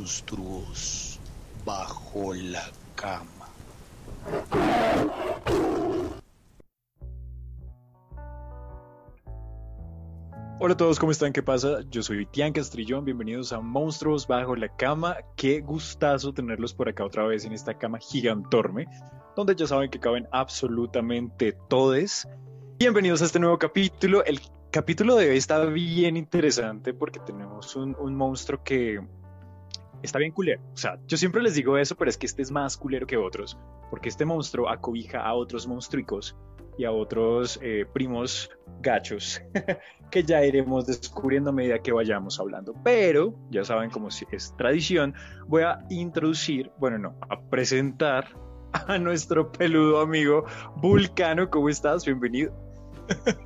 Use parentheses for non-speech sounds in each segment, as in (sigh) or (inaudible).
monstruos bajo la cama. Hola a todos, ¿cómo están? ¿Qué pasa? Yo soy Tian Castrillón, bienvenidos a Monstruos Bajo la Cama. Qué gustazo tenerlos por acá otra vez en esta cama gigantorme, donde ya saben que caben absolutamente todes. Bienvenidos a este nuevo capítulo. El capítulo de hoy está bien interesante porque tenemos un, un monstruo que está bien culero. O sea, yo siempre les digo eso, pero es que este es más culero que otros, porque este monstruo acobija a otros monstruicos y a otros eh, primos gachos (laughs) que ya iremos descubriendo a medida que vayamos hablando. Pero, ya saben, como es tradición, voy a introducir, bueno, no, a presentar a nuestro peludo amigo Vulcano. ¿Cómo estás? Bienvenido. (laughs)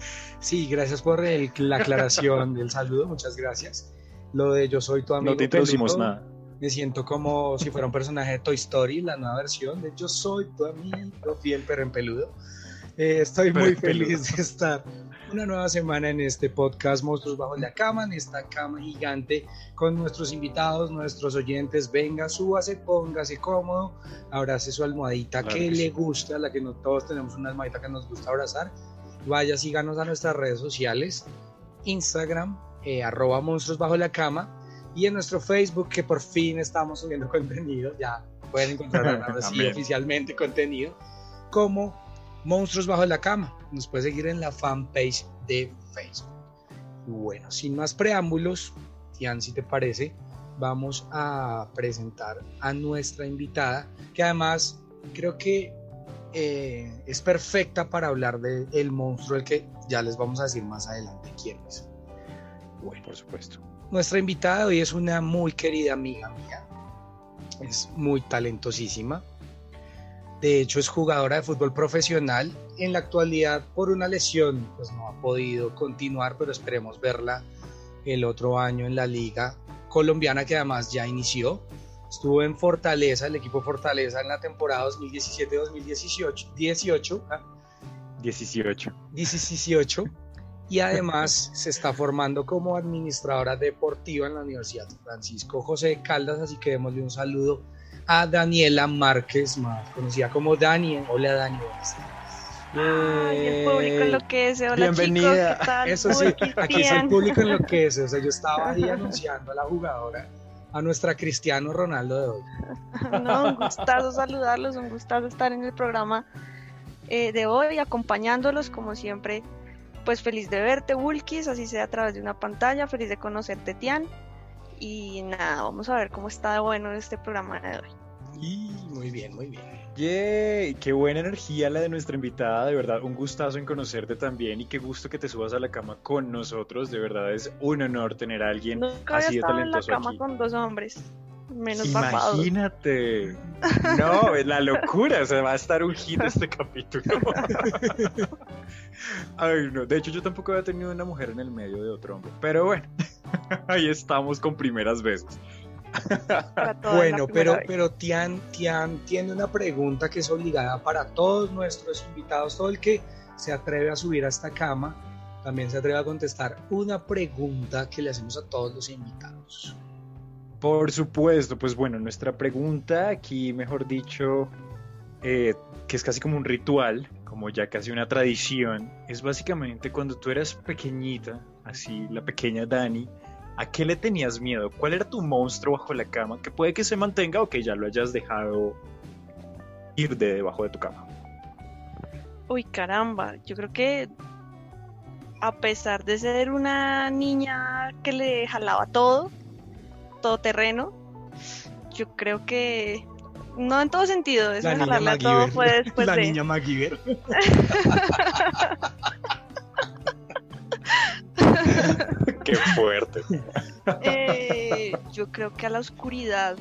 Sí, gracias por el, la aclaración del saludo, muchas gracias. Lo de yo soy tu amigo. No te introducimos nada. Me siento como si fuera un personaje de Toy Story, la nueva versión de Yo soy tu amigo fiel pero en peludo. Eh, estoy muy feliz de estar una nueva semana en este podcast Monstruos Bajo la Cama, en esta cama gigante con nuestros invitados, nuestros oyentes. Venga, súbase, póngase cómodo, abrace su almohadita Claro que que le gusta, la que no todos tenemos una almohadita que nos gusta abrazar. Vaya, síganos a nuestras redes sociales, Instagram, eh, arroba Monstruos Bajo la Cama, y en nuestro Facebook, que por fin estamos subiendo (laughs) contenido, ya pueden encontrar ahora (laughs) sí oficialmente contenido, como Monstruos Bajo la Cama. Nos puede seguir en la fanpage de Facebook. Y bueno, sin más preámbulos, Tian, si te parece, vamos a presentar a nuestra invitada, que además creo que eh, es perfecta para hablar del el monstruo, el que ya les vamos a decir más adelante quién es. Bueno, Por supuesto. Nuestra invitada hoy es una muy querida amiga mía. Es muy talentosísima. De hecho, es jugadora de fútbol profesional. En la actualidad, por una lesión, pues no ha podido continuar, pero esperemos verla el otro año en la liga colombiana, que además ya inició. Estuvo en Fortaleza, el equipo Fortaleza, en la temporada 2017-2018. 18, ah, 18. 18 y además (laughs) se está formando como administradora deportiva en la Universidad Francisco José de Caldas, así que démosle un saludo a Daniela Márquez, más conocida como Dani. Hola Dani, buenas tardes. Ay, el público enloquece. Hola Bienvenida. chicos, ¿qué tal? Eso sí, aquí está el público en lo que es, o sea, yo estaba ahí (laughs) anunciando a la jugadora, a nuestra Cristiano Ronaldo de hoy. No, un gustazo saludarlos, un gustazo estar en el programa eh, de hoy, acompañándolos como siempre. Pues feliz de verte, Wulkis, así sea a través de una pantalla, feliz de conocerte, Tian. Y nada, vamos a ver cómo está de bueno este programa de hoy. Y muy bien, muy bien. ¡Yay! Qué buena energía la de nuestra invitada, de verdad, un gustazo en conocerte también y qué gusto que te subas a la cama con nosotros, de verdad es un honor tener a alguien Nunca había así de estado en la talentoso cama aquí. con dos hombres, menos barbados. Imagínate. No, es la locura, o sea, va a estar un hit este capítulo. (laughs) Ay, no, de hecho yo tampoco había tenido una mujer en el medio de otro hombre, pero bueno, (laughs) ahí estamos con primeras veces. Bueno, pero, vez. pero Tian, Tian tiene una pregunta que es obligada para todos nuestros invitados, todo el que se atreve a subir a esta cama, también se atreve a contestar una pregunta que le hacemos a todos los invitados. Por supuesto, pues bueno, nuestra pregunta aquí, mejor dicho, eh, que es casi como un ritual, como ya casi una tradición, es básicamente cuando tú eras pequeñita, así la pequeña Dani, ¿a qué le tenías miedo? ¿Cuál era tu monstruo bajo la cama? Que puede que se mantenga o que ya lo hayas dejado ir de debajo de tu cama. Uy, caramba, yo creo que a pesar de ser una niña que le jalaba todo, todo terreno, yo creo que no en todo sentido, eso de jalarle a todo fue después (laughs) la de niña MacGyver. (laughs) Qué fuerte. Eh, yo creo que a la oscuridad,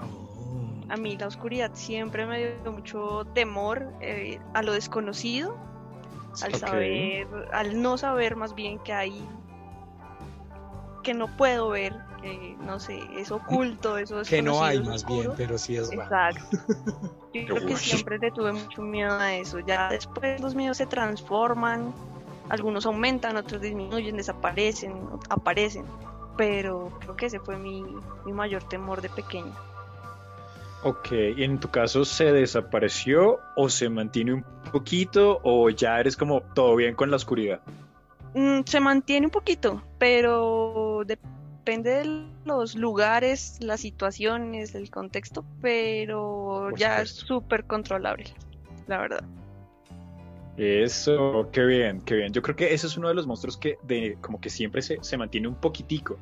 Oh. a mí la oscuridad siempre me dio mucho temor eh, a lo desconocido, al saber, al no saber más bien que hay, que no puedo ver, que no sé, es oculto, eso es Que no hay más bien, pero sí es raro. Exacto. (laughs) Yo creo que siempre le tuve mucho miedo a eso. Ya después los miedos se transforman, algunos aumentan, otros disminuyen, desaparecen, aparecen. pero creo que ese fue mi, mi mayor temor de pequeña. Ok, ¿y en tu caso se desapareció o se mantiene un poquito o ya eres como todo bien con la oscuridad? Mm, se mantiene un poquito, pero depende de los lugares, las situaciones, el contexto, pero Por ya es súper controlable, la verdad. Eso, qué bien, qué bien. Yo creo que ese es uno de los monstruos que de, como que siempre se, se mantiene un poquitico,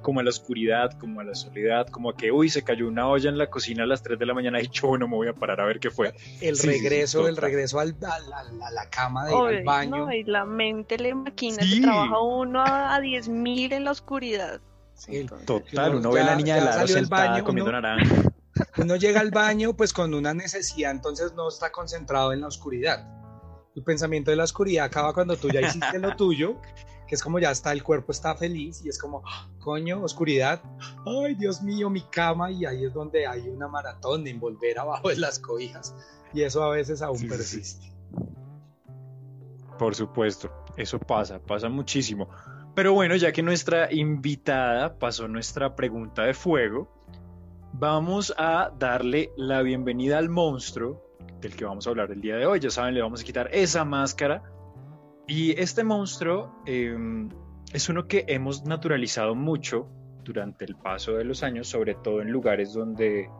como a la oscuridad, como a la soledad, como que, uy, se cayó una olla en la cocina a las 3 de la mañana (laughs) y yo no me voy a parar a ver qué fue. El Sí, sí, sí, regreso, el regreso al, al- al- a la cama, de ir Obvio, al baño. ¿no? Y la mente le maquina, Sí. se trabaja uno a, a 10.000 en la oscuridad. Sí, Entonces, Total, Uno uno ve a la niña de del sentada baño, comiendo uno- naranja. (laughs) Uno llega al baño pues con una necesidad, entonces no está concentrado en la oscuridad. El pensamiento de la oscuridad acaba cuando tú ya hiciste lo tuyo, que es como ya está, el cuerpo está feliz y es como, "Ah, coño, oscuridad, ay Dios mío, mi cama y ahí es donde hay una maratón de envolver abajo de las cobijas y eso a veces aún Sí, sí, sí. persiste. Por supuesto, eso pasa, pasa muchísimo. Pero bueno, ya que nuestra invitada pasó nuestra pregunta de fuego, vamos a darle la bienvenida al monstruo del que vamos a hablar el día de hoy. Ya saben, le vamos a quitar esa máscara. Y este monstruo eh, es uno que hemos naturalizado mucho durante el paso de los años, sobre todo en lugares donde,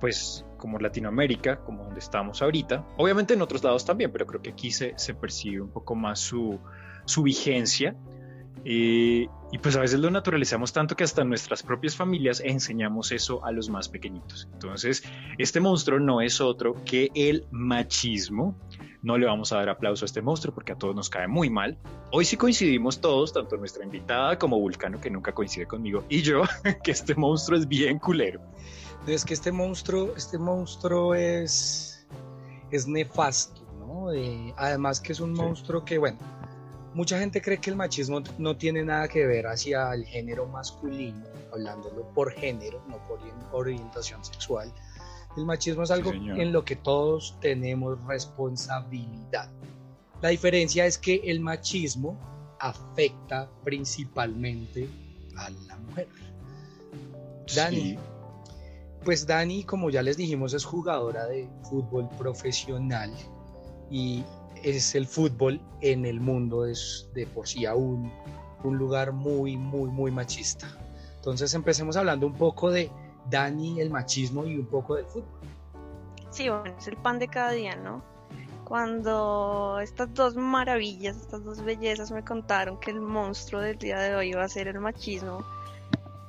pues, como Latinoamérica, como donde estamos ahorita. Obviamente en otros lados también, pero creo que aquí se, se percibe un poco más su, su vigencia. Eh, y pues a veces lo naturalizamos tanto que hasta en nuestras propias familias enseñamos eso a los más pequeñitos. Entonces, este monstruo no es otro que el machismo. No le vamos a dar aplauso a este monstruo porque a todos nos cae muy mal. Hoy sí coincidimos todos, tanto nuestra invitada como Vulcano, que nunca coincide conmigo, y yo, (laughs) que este monstruo es bien culero. Es que este monstruo, este monstruo es, es nefasto, ¿no? Eh, además que es un Sí. monstruo que, bueno, mucha gente cree que el machismo no tiene nada que ver hacia el género masculino, hablándolo por género, no por orien- orientación sexual. El machismo es algo en lo que todos tenemos responsabilidad. La diferencia es que el machismo afecta principalmente a la mujer. Dani. Sí. Pues Dani, como ya les dijimos, es jugadora de fútbol profesional y es el fútbol en el mundo es de por sí aún un lugar muy, muy, muy machista. Entonces empecemos hablando un poco de Dani, el machismo y un poco del fútbol. Sí, bueno, es el pan de cada día, ¿no? Cuando estas dos maravillas, estas dos bellezas me contaron que el monstruo del día de hoy iba a ser el machismo,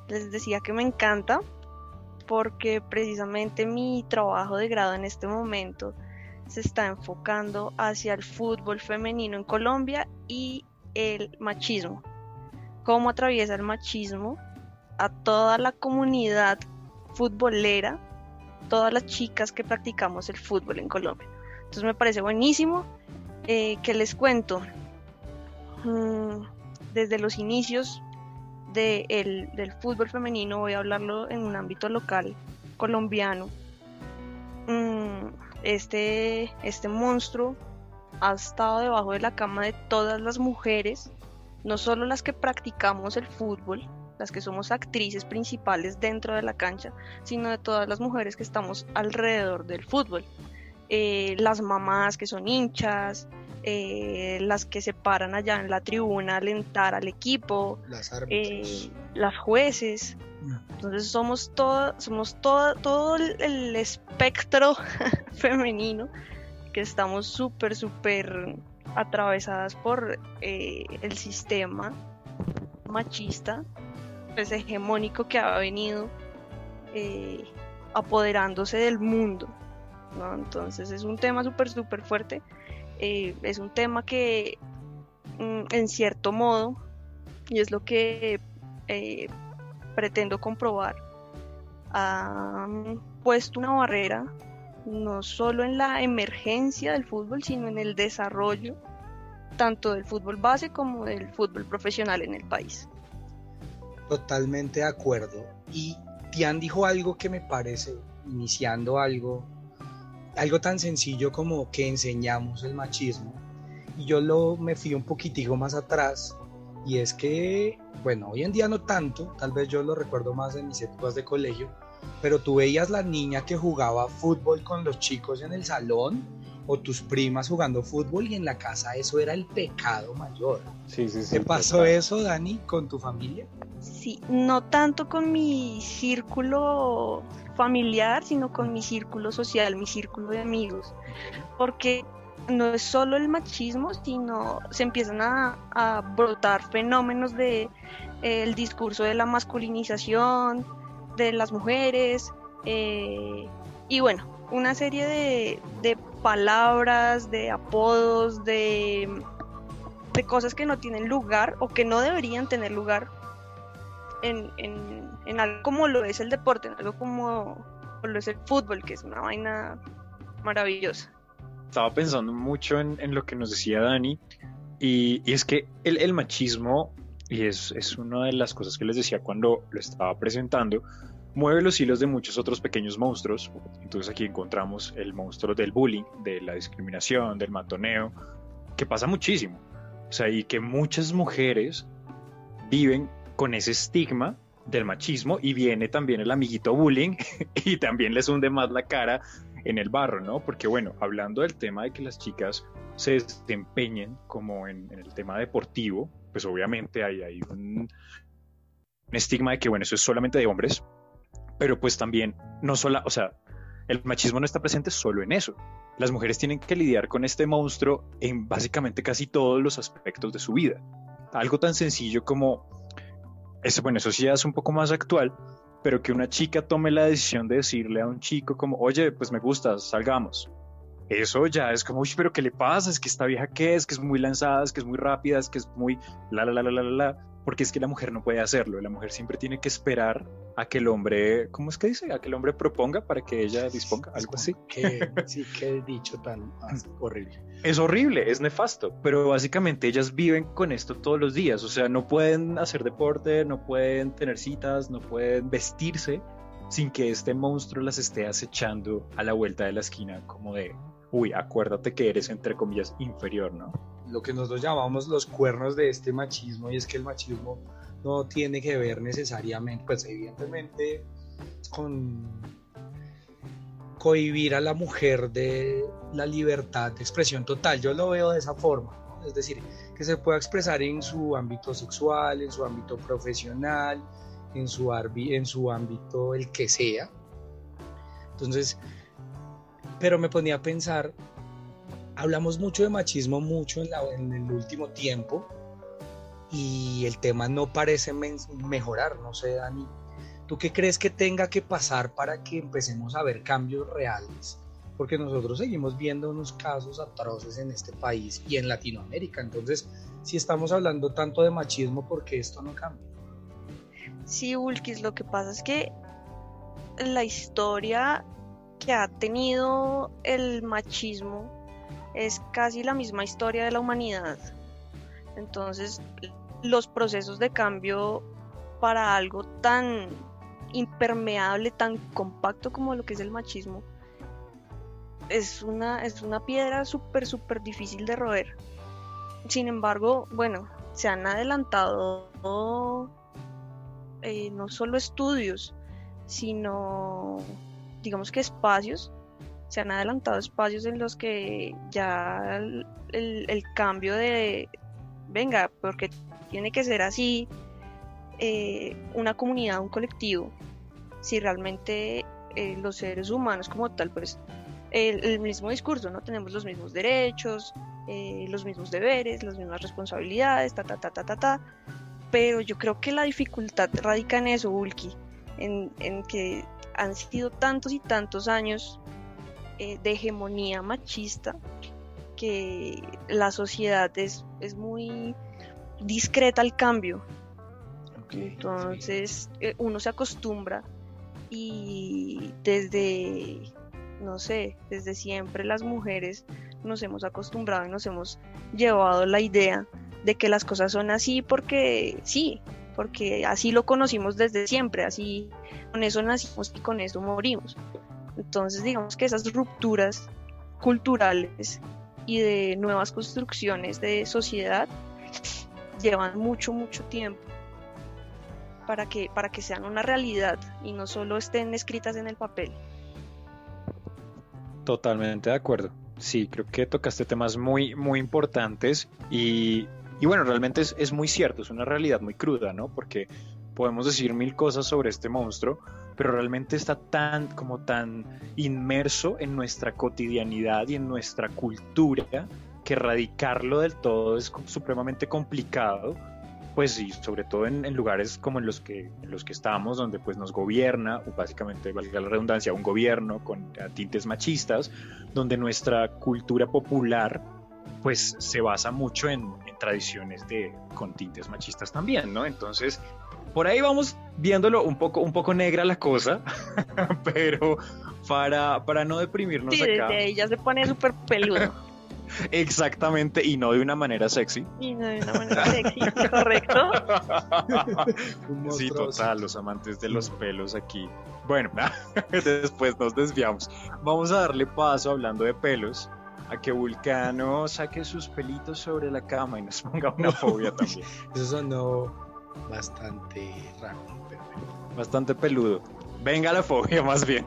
les decía que me encanta porque precisamente mi trabajo de grado en este momento se está enfocando hacia el fútbol femenino en Colombia y el machismo. Cómo atraviesa el machismo a toda la comunidad futbolera todas las chicas que practicamos el fútbol en Colombia. Entonces me parece buenísimo eh, que les cuento mm, desde los inicios de el- del fútbol femenino, voy a hablarlo en un ámbito local colombiano. Mm, este, este monstruo ha estado debajo de la cama de todas las mujeres, no solo las que practicamos el fútbol, las que somos actrices principales dentro de la cancha, sino de todas las mujeres que estamos alrededor del fútbol. Eh, las mamás que son hinchas, eh, las que se paran allá en la tribuna a alentar al equipo, Las eh, las jueces. Entonces somos todo, somos todo, todo el, espectro (laughs) femenino que estamos súper, súper atravesadas por eh, el sistema machista, pues hegemónico que ha venido eh, apoderándose del mundo. Entonces es un tema súper, súper fuerte. Eh, es un tema que mm, en cierto modo, y es lo que pretendo comprobar, han puesto una barrera no solo en la emergencia del fútbol, sino en el desarrollo tanto del fútbol base como del fútbol profesional en el país. Totalmente de acuerdo. Y Tian dijo algo que me parece, iniciando algo, algo tan sencillo como que enseñamos el machismo. Y yo lo me fui un poquitico más atrás Y es que, bueno, hoy en día no tanto, tal vez yo lo recuerdo más en mis épocas de colegio, pero tú veías la niña que jugaba fútbol con los chicos en el salón o tus primas jugando fútbol y en la casa eso era el pecado mayor. Sí, sí, sí. ¿Te pasó eso, Dani, con tu familia? Sí, no tanto con mi círculo familiar, sino con mi círculo social, mi círculo de amigos. Porque no es solo el machismo, sino se empiezan a, brotar fenómenos de el discurso de la masculinización de las mujeres eh, y bueno, una serie de, de, palabras, de apodos, de, de cosas que no tienen lugar o que no deberían tener lugar en, en, en algo como lo es el deporte, en algo como lo es el fútbol, que es una vaina maravillosa estaba pensando mucho en, lo que nos decía Dani y, y es que el, el, machismo, y es, es una de las cosas que les decía cuando lo estaba presentando, mueve los hilos de muchos otros pequeños monstruos. Entonces aquí encontramos el monstruo del bullying, de la discriminación, del matoneo, que pasa muchísimo. O sea, y que muchas mujeres viven con ese estigma del machismo y viene también el amiguito bullying (laughs) y también les hunde más la cara en el barro, ¿no? Porque bueno, hablando del tema de que las chicas se desempeñen como en, el tema deportivo, pues obviamente hay, hay un, un, estigma de que bueno, eso es solamente de hombres, pero pues también no solo, o sea, el machismo no está presente solo en eso. Las mujeres tienen que lidiar con este monstruo en básicamente casi todos los aspectos de su vida. Algo tan sencillo como, eso, bueno, eso sí ya es un poco más actual, pero que una chica tome la decisión de decirle a un chico como, oye, pues me gustas, salgamos. Eso ya es como, uy, pero ¿qué le pasa? Es que esta vieja qué es, que es muy lanzada, es que es muy rápida, es que es muy la la la la la la porque es que la mujer no puede hacerlo, la mujer siempre tiene que esperar a que el hombre, ¿cómo es que dice? A que el hombre proponga para que ella disponga, algo así. Que, (laughs) sí, qué dicho tan horrible. Es horrible, es nefasto, pero básicamente ellas viven con esto todos los días, o sea, no pueden hacer deporte, no pueden tener citas, no pueden vestirse sin que este monstruo las esté acechando a la vuelta de la esquina, como de, uy, acuérdate que eres entre comillas inferior, ¿no? lo que nosotros llamamos los cuernos de este machismo y es que el machismo no tiene que ver necesariamente, pues evidentemente con cohibir a la mujer de la libertad de expresión total. Yo lo veo de esa forma, es decir, que se pueda expresar en su ámbito sexual, en su ámbito profesional, en su, en su ámbito el que sea. Entonces, pero me ponía a pensar hablamos mucho de machismo mucho en, el último tiempo y el tema no parece mejorar, no sé, Dani. ¿Tú qué crees que tenga que pasar para que empecemos a ver cambios reales? Porque nosotros seguimos viendo unos casos atroces en este país y en Latinoamérica. Entonces, si estamos hablando tanto de machismo, ¿por qué esto no cambia? Sí, Ulkis, lo que pasa es que la historia que ha tenido el machismo es casi la misma historia de la humanidad. Entonces, los procesos de cambio para algo tan impermeable, tan compacto como lo que es el machismo, es una, es una piedra súper, súper difícil de roer. Sin embargo, bueno, se han adelantado eh, no solo estudios, sino digamos que espacios se han adelantado espacios en los que ya el, cambio de, venga, porque tiene que ser así, eh, una comunidad, un colectivo, si realmente eh, los seres humanos como tal, pues el, mismo discurso, ¿no? Tenemos los mismos derechos, eh, los mismos deberes, las mismas responsabilidades, ta, ta, ta, ta, ta, ta. Pero yo creo que la dificultad radica en eso, Ulki, en, en que han sido tantos y tantos años de hegemonía machista que la sociedad es, es muy discreta al cambio. Entonces eh, uno se acostumbra y desde, no sé, desde siempre las mujeres nos hemos acostumbrado y nos hemos llevado la idea de que las cosas son así porque sí, porque así lo conocimos desde siempre, así con eso nacimos y con eso morimos. Entonces, digamos que esas rupturas culturales y de nuevas construcciones de sociedad llevan mucho, mucho tiempo para que, para que sean una realidad y no solo estén escritas en el papel. Totalmente de acuerdo. Sí, creo que tocaste temas muy, muy importantes y, y bueno, realmente es, es, muy cierto, es una realidad muy cruda, ¿no? Porque podemos decir mil cosas sobre este monstruo, pero realmente está tan, como tan inmerso en nuestra cotidianidad y en nuestra cultura que erradicarlo del todo es supremamente complicado pues sí, sobre todo en, lugares como en los que en los que estamos, donde pues nos gobierna, o básicamente valga la redundancia, un gobierno con tintes machistas, donde nuestra cultura popular pues se basa mucho en, tradiciones de con tintes machistas también, ¿no? Entonces por ahí vamos viéndolo un poco un poco negra la cosa, (laughs) pero para para no deprimirnos sí, acá. desde ahí ya se pone súper peludo. (laughs) Exactamente, y no de una manera sexy. Y no de una manera sexy, correcto. (laughs) sí, total, los amantes de los pelos aquí. Bueno, después nos desviamos. Vamos a darle paso hablando de pelos a que Vulcano saque sus pelitos sobre la cama y nos ponga una fobia también. Eso sonó bastante raro, Bastante peludo. Venga la fobia más bien.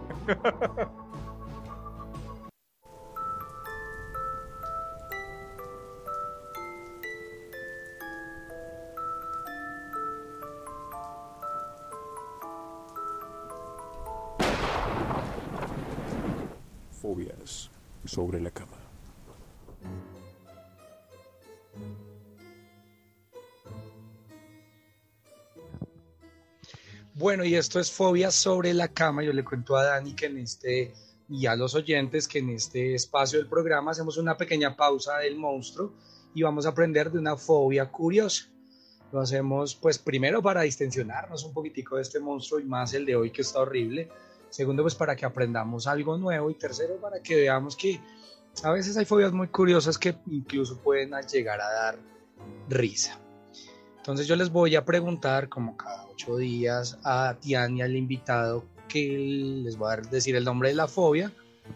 sobre la cama. Bueno, y esto es fobia sobre la cama. Yo le cuento a Dani que en este y a los oyentes que en este espacio del programa hacemos una pequeña pausa del monstruo y vamos a aprender de una fobia curiosa. Lo hacemos pues primero para distensionarnos un poquitico de este monstruo y más el de hoy que está horrible Segundo, pues para que aprendamos algo nuevo. Y tercero, para que veamos que a veces hay fobias muy curiosas que incluso pueden llegar a dar risa. Entonces yo les voy a preguntar como cada ocho días a Tiani, al invitado, que les voy a decir el nombre de la fobia.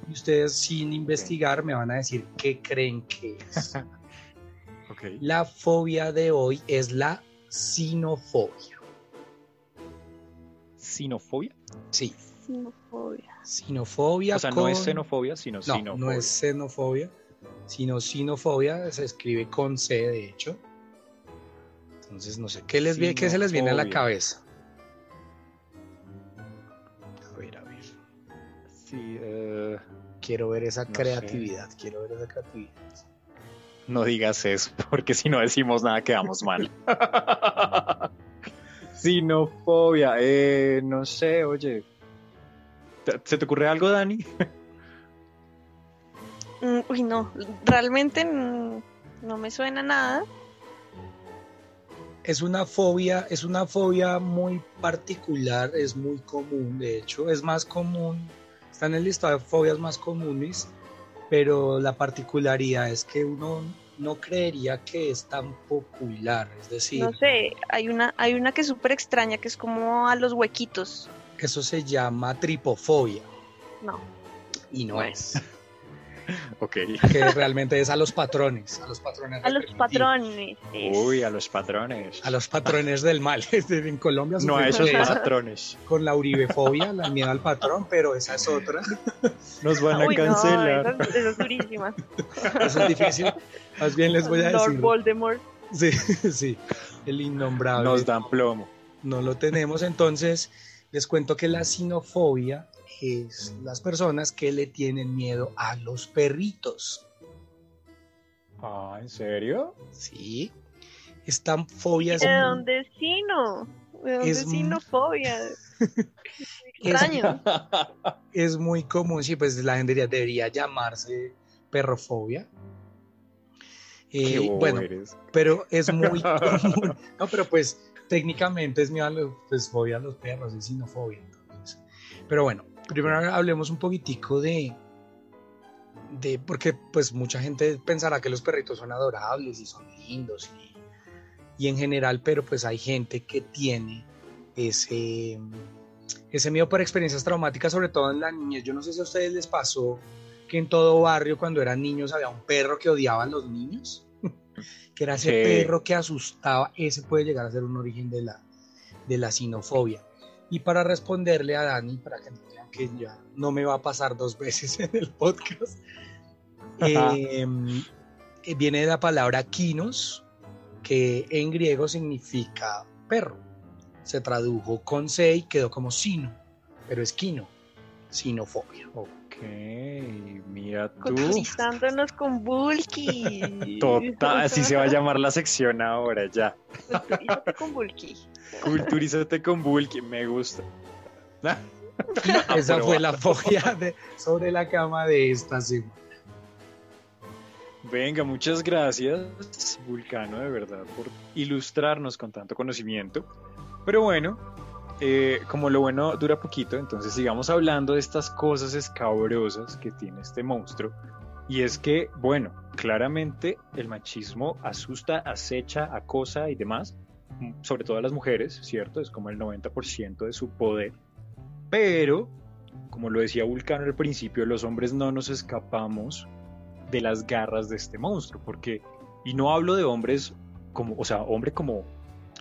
Y ustedes sin investigar me van a decir qué creen que es. (laughs) La fobia de hoy es la sinofobia. ¿Sinofobia? Sí. Sinofobia. Sinofobia. O sea, no es xenofobia, sino no, sinofobia. No es xenofobia, sino sinofobia. Se escribe con C, de hecho. Entonces, no sé, ¿qué, les viene, ¿qué se les viene a la cabeza? A ver, a ver. Sí, uh, quiero ver esa no creatividad, sé. quiero ver esa creatividad. No digas eso, (laughs) porque si no decimos nada quedamos mal. (laughs) Sinofobia, eh, no sé, oye, ¿Se te ocurre algo, Dani? (laughs) Mm, uy, no, realmente no me suena nada. Es una fobia, es una fobia muy particular, es muy común, de hecho, es más común, está en el listado de fobias más comunes, pero la particularidad es que uno no creería que es tan popular, es decir... No sé, hay una, hay una que es súper extraña, que es como a los huequitos. Eso se llama tripofobia. No. Y no es. (laughs) ok. Que realmente es a los patrones. A los patrones. A los patrones. Uy, a los patrones. A los patrones del mal. (laughs) en Colombia No a esos patrones. Con la uribefobia, la miedo al patrón, pero esa es otra. (laughs) Nos van a Uy, cancelar. No, esa, es durísima. Eso es difícil. Más bien les voy a decir. Lord Voldemort. Sí, (laughs) sí. El innombrable. Nos dan plomo. No lo tenemos, entonces les cuento que la sinofobia es las personas que le tienen miedo a los perritos. Ah, ¿en serio? Sí. Esta fobia es... ¿De dónde es sino? ¿De dónde es sinofobia? (laughs) Extraño. Es, (laughs) es, muy común, sí, pues la gente debería llamarse perrofobia. Eh, bueno, eres. pero es muy (laughs) común. No, pero pues técnicamente es miedo a los, pues, fobia a los perros, es sinofobia. Entonces. Pero bueno, primero hablemos un poquitico de, de, porque pues mucha gente pensará que los perritos son adorables y son lindos y, y en general, pero pues hay gente que tiene ese, ese miedo por experiencias traumáticas, sobre todo en la niñez. Yo no sé si a ustedes les pasó que en todo barrio cuando eran niños había un perro que odiaba a los niños (laughs) que era ese Sí. perro que asustaba, ese puede llegar a ser un origen de la, de la sinofobia. Y para responderle a Dani, para que que ya no me va a pasar dos veces (laughs) en el podcast, eh, viene de la palabra kinos, que en griego significa perro. Se tradujo con se y quedó como sino, pero es kino, sinofobia. Ok, mira tú. Culturizándonos con Bulky. (laughs) Total, así se va a llamar la sección ahora ya. Culturízate con Bulky. Culturízate con Bulky, me gusta. (laughs) (laughs) Esa pero fue la fobia de- sobre la cama de esta semana. Venga, muchas gracias, Vulcano, de verdad, por ilustrarnos con tanto conocimiento. Pero bueno, eh, como lo bueno dura poquito, entonces sigamos hablando de estas cosas escabrosas que tiene este monstruo. Y es que, bueno, claramente el machismo asusta, acecha, acosa y demás, mm, sobre todo a las mujeres, ¿cierto? Es como el 90% de su poder. Pero, como lo decía Vulcano al principio, los hombres no nos escapamos de las garras de este monstruo, porque, y no hablo de hombres como, o sea, hombre como,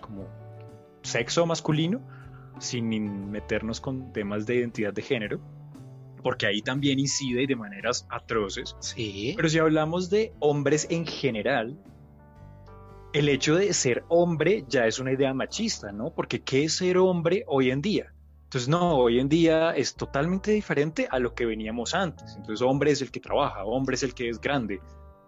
como sexo masculino, sin meternos con temas de identidad de género, porque ahí también incide de maneras atroces. Sí. Pero si hablamos de hombres en general, el hecho de ser hombre ya es una idea machista, ¿no? Porque ¿qué es ser hombre hoy en día? Entonces, no, hoy en día es totalmente diferente a lo que veníamos antes. Entonces, hombre es el que trabaja, hombre es el que es grande.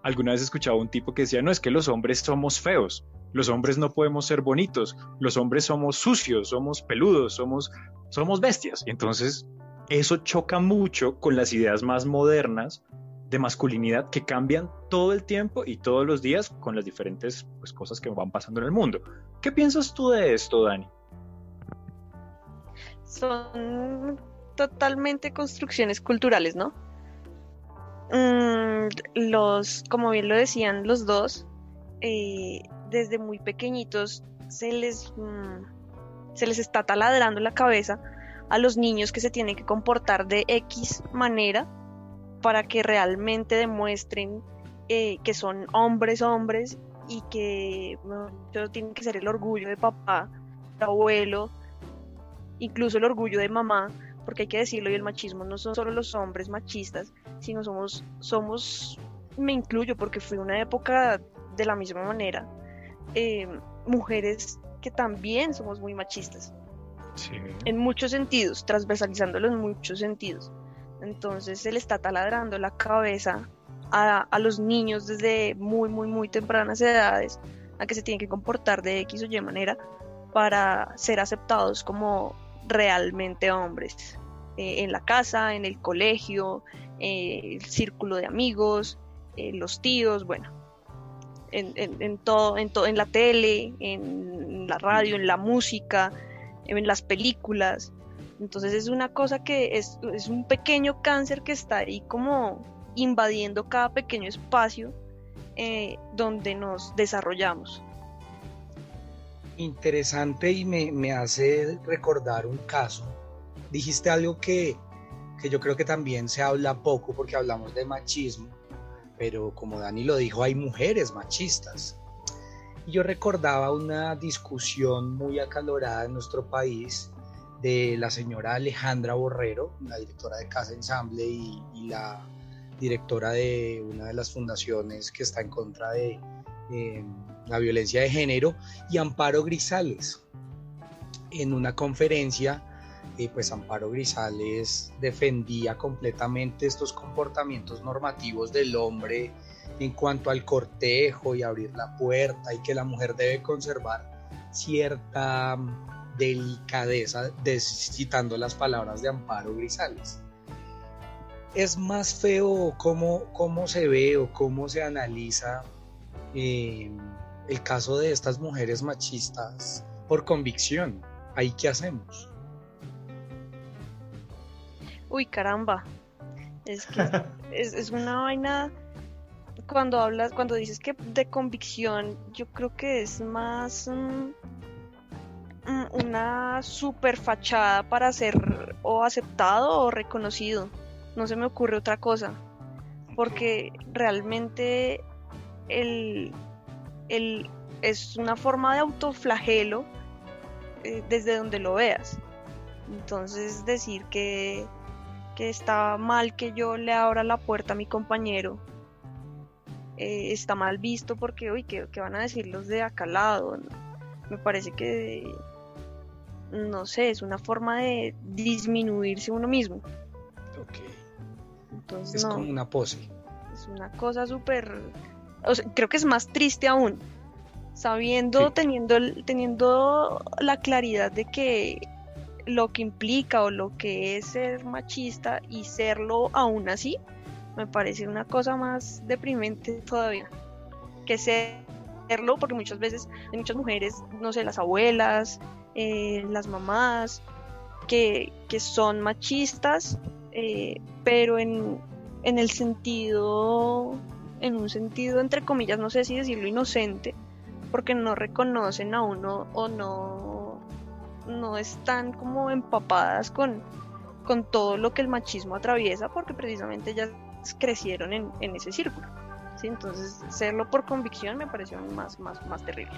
Alguna vez escuchaba un tipo que decía, no, es que los hombres somos feos, los hombres no podemos ser bonitos, los hombres somos sucios, somos peludos, somos, somos bestias. Y entonces, eso choca mucho con las ideas más modernas de masculinidad que cambian todo el tiempo y todos los días con las diferentes pues, cosas que van pasando en el mundo. ¿Qué piensas tú de esto, Dani? Son totalmente construcciones culturales, ¿no? Mm, los, como bien lo decían los dos, eh, desde muy pequeñitos se les, mm, se les está taladrando la cabeza a los niños que se tienen que comportar de X manera para que realmente demuestren eh, que son hombres, hombres y que dicho, tienen que ser el orgullo de papá, de abuelo, incluso el orgullo de mamá, porque hay que decirlo, y el machismo no son solo los hombres machistas, sino somos, somos, me incluyo porque fui una época de la misma manera, eh, mujeres que también somos muy machistas, Sí. en muchos sentidos, transversalizándolo en muchos sentidos. Entonces se le está taladrando la cabeza a, a los niños desde muy, muy, muy tempranas edades a que se tienen que comportar de X o Y manera para ser aceptados como realmente hombres. Eh, en la casa, en el colegio, eh, el círculo de amigos, eh, los tíos, bueno, en, en- en todo, en, en la tele, en la radio, en la música, en las películas. Entonces es una cosa que es, es un pequeño cáncer que está ahí como invadiendo cada pequeño espacio eh, donde nos desarrollamos. Interesante y me, me hace recordar un caso. Dijiste algo que, que yo creo que también se habla poco porque hablamos de machismo, pero como Dani lo dijo, hay mujeres machistas. Y yo recordaba una discusión muy acalorada en nuestro país de la señora Alejandra Borrero, la directora de Casa Ensamble y, y la directora de una de las fundaciones que está en contra de eh, la violencia de género, y Amparo Grisales. En una conferencia, eh, pues Amparo Grisales defendía completamente estos comportamientos normativos del hombre en cuanto al cortejo y abrir la puerta y que la mujer debe conservar cierta mm, delicadeza, de- citando las palabras de Amparo Grisales. Es más feo cómo, cómo se ve o cómo se analiza eh, el caso de estas mujeres machistas por convicción. ¿Ahí qué hacemos? Uy, caramba. Es que (laughs) es, es una vaina. Cuando hablas, cuando dices que de convicción, yo creo que es más mm, mm, una super fachada para ser o aceptado o reconocido. No se me ocurre otra cosa. Porque realmente el, el, es una forma de autoflagelo eh, desde donde lo veas. Entonces decir que, que está mal que yo le abra la puerta a mi compañero eh, está mal visto porque, uy, ¿qué, van a decir los de acá al lado? Me parece que, no sé, es una forma de disminuirse uno mismo. Ok. Entonces, es como una pose. Es una cosa súper... creo que es más triste aún, sabiendo, teniendo, teniendo la claridad de que lo que implica o lo que es ser machista y serlo aún así, me parece una cosa más deprimente todavía que serlo, porque muchas veces hay muchas mujeres, no sé, las abuelas, eh, las mamás, que, son machistas, eh, pero en, en el sentido, en un sentido entre comillas, no sé si decirlo inocente, porque no reconocen a uno o no, no están como empapadas con, con todo lo que el machismo atraviesa, porque precisamente ellas crecieron en, ese círculo. ¿sí? Entonces, serlo por convicción me pareció más, más, más terrible.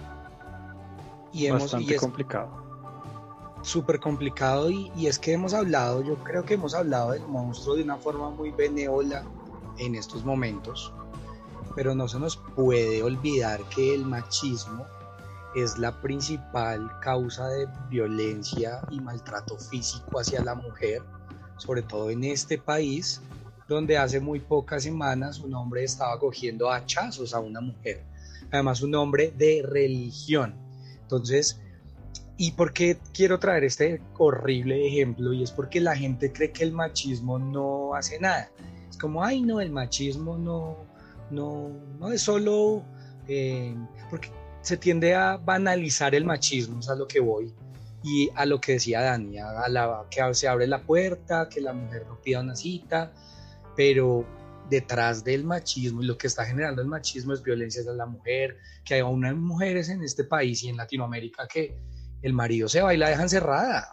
Y hemos, Bastante complicado. Súper complicado y, y, es que hemos hablado, yo creo que hemos hablado del monstruo de una forma muy benévola en estos momentos, pero no se nos puede olvidar que el machismo es la principal causa de violencia y maltrato físico hacia la mujer, sobre todo en este país, donde hace muy pocas semanas un hombre estaba cogiendo hachazos a una mujer. Además, un hombre de religión. Entonces, ¿y por qué quiero traer este horrible ejemplo? Y es porque la gente cree que el machismo no hace nada. Es como, ay, no, el machismo no, no, no es solo... Eh, porque se tiende a banalizar el machismo, es a lo que voy. Y a lo que decía Dani, a la, que se abre la puerta, que la mujer no pida una cita, pero detrás del machismo y lo que está generando el machismo es violencia hacia la mujer, que hay unas mujeres en este país y en Latinoamérica que el marido se va y la deja encerrada,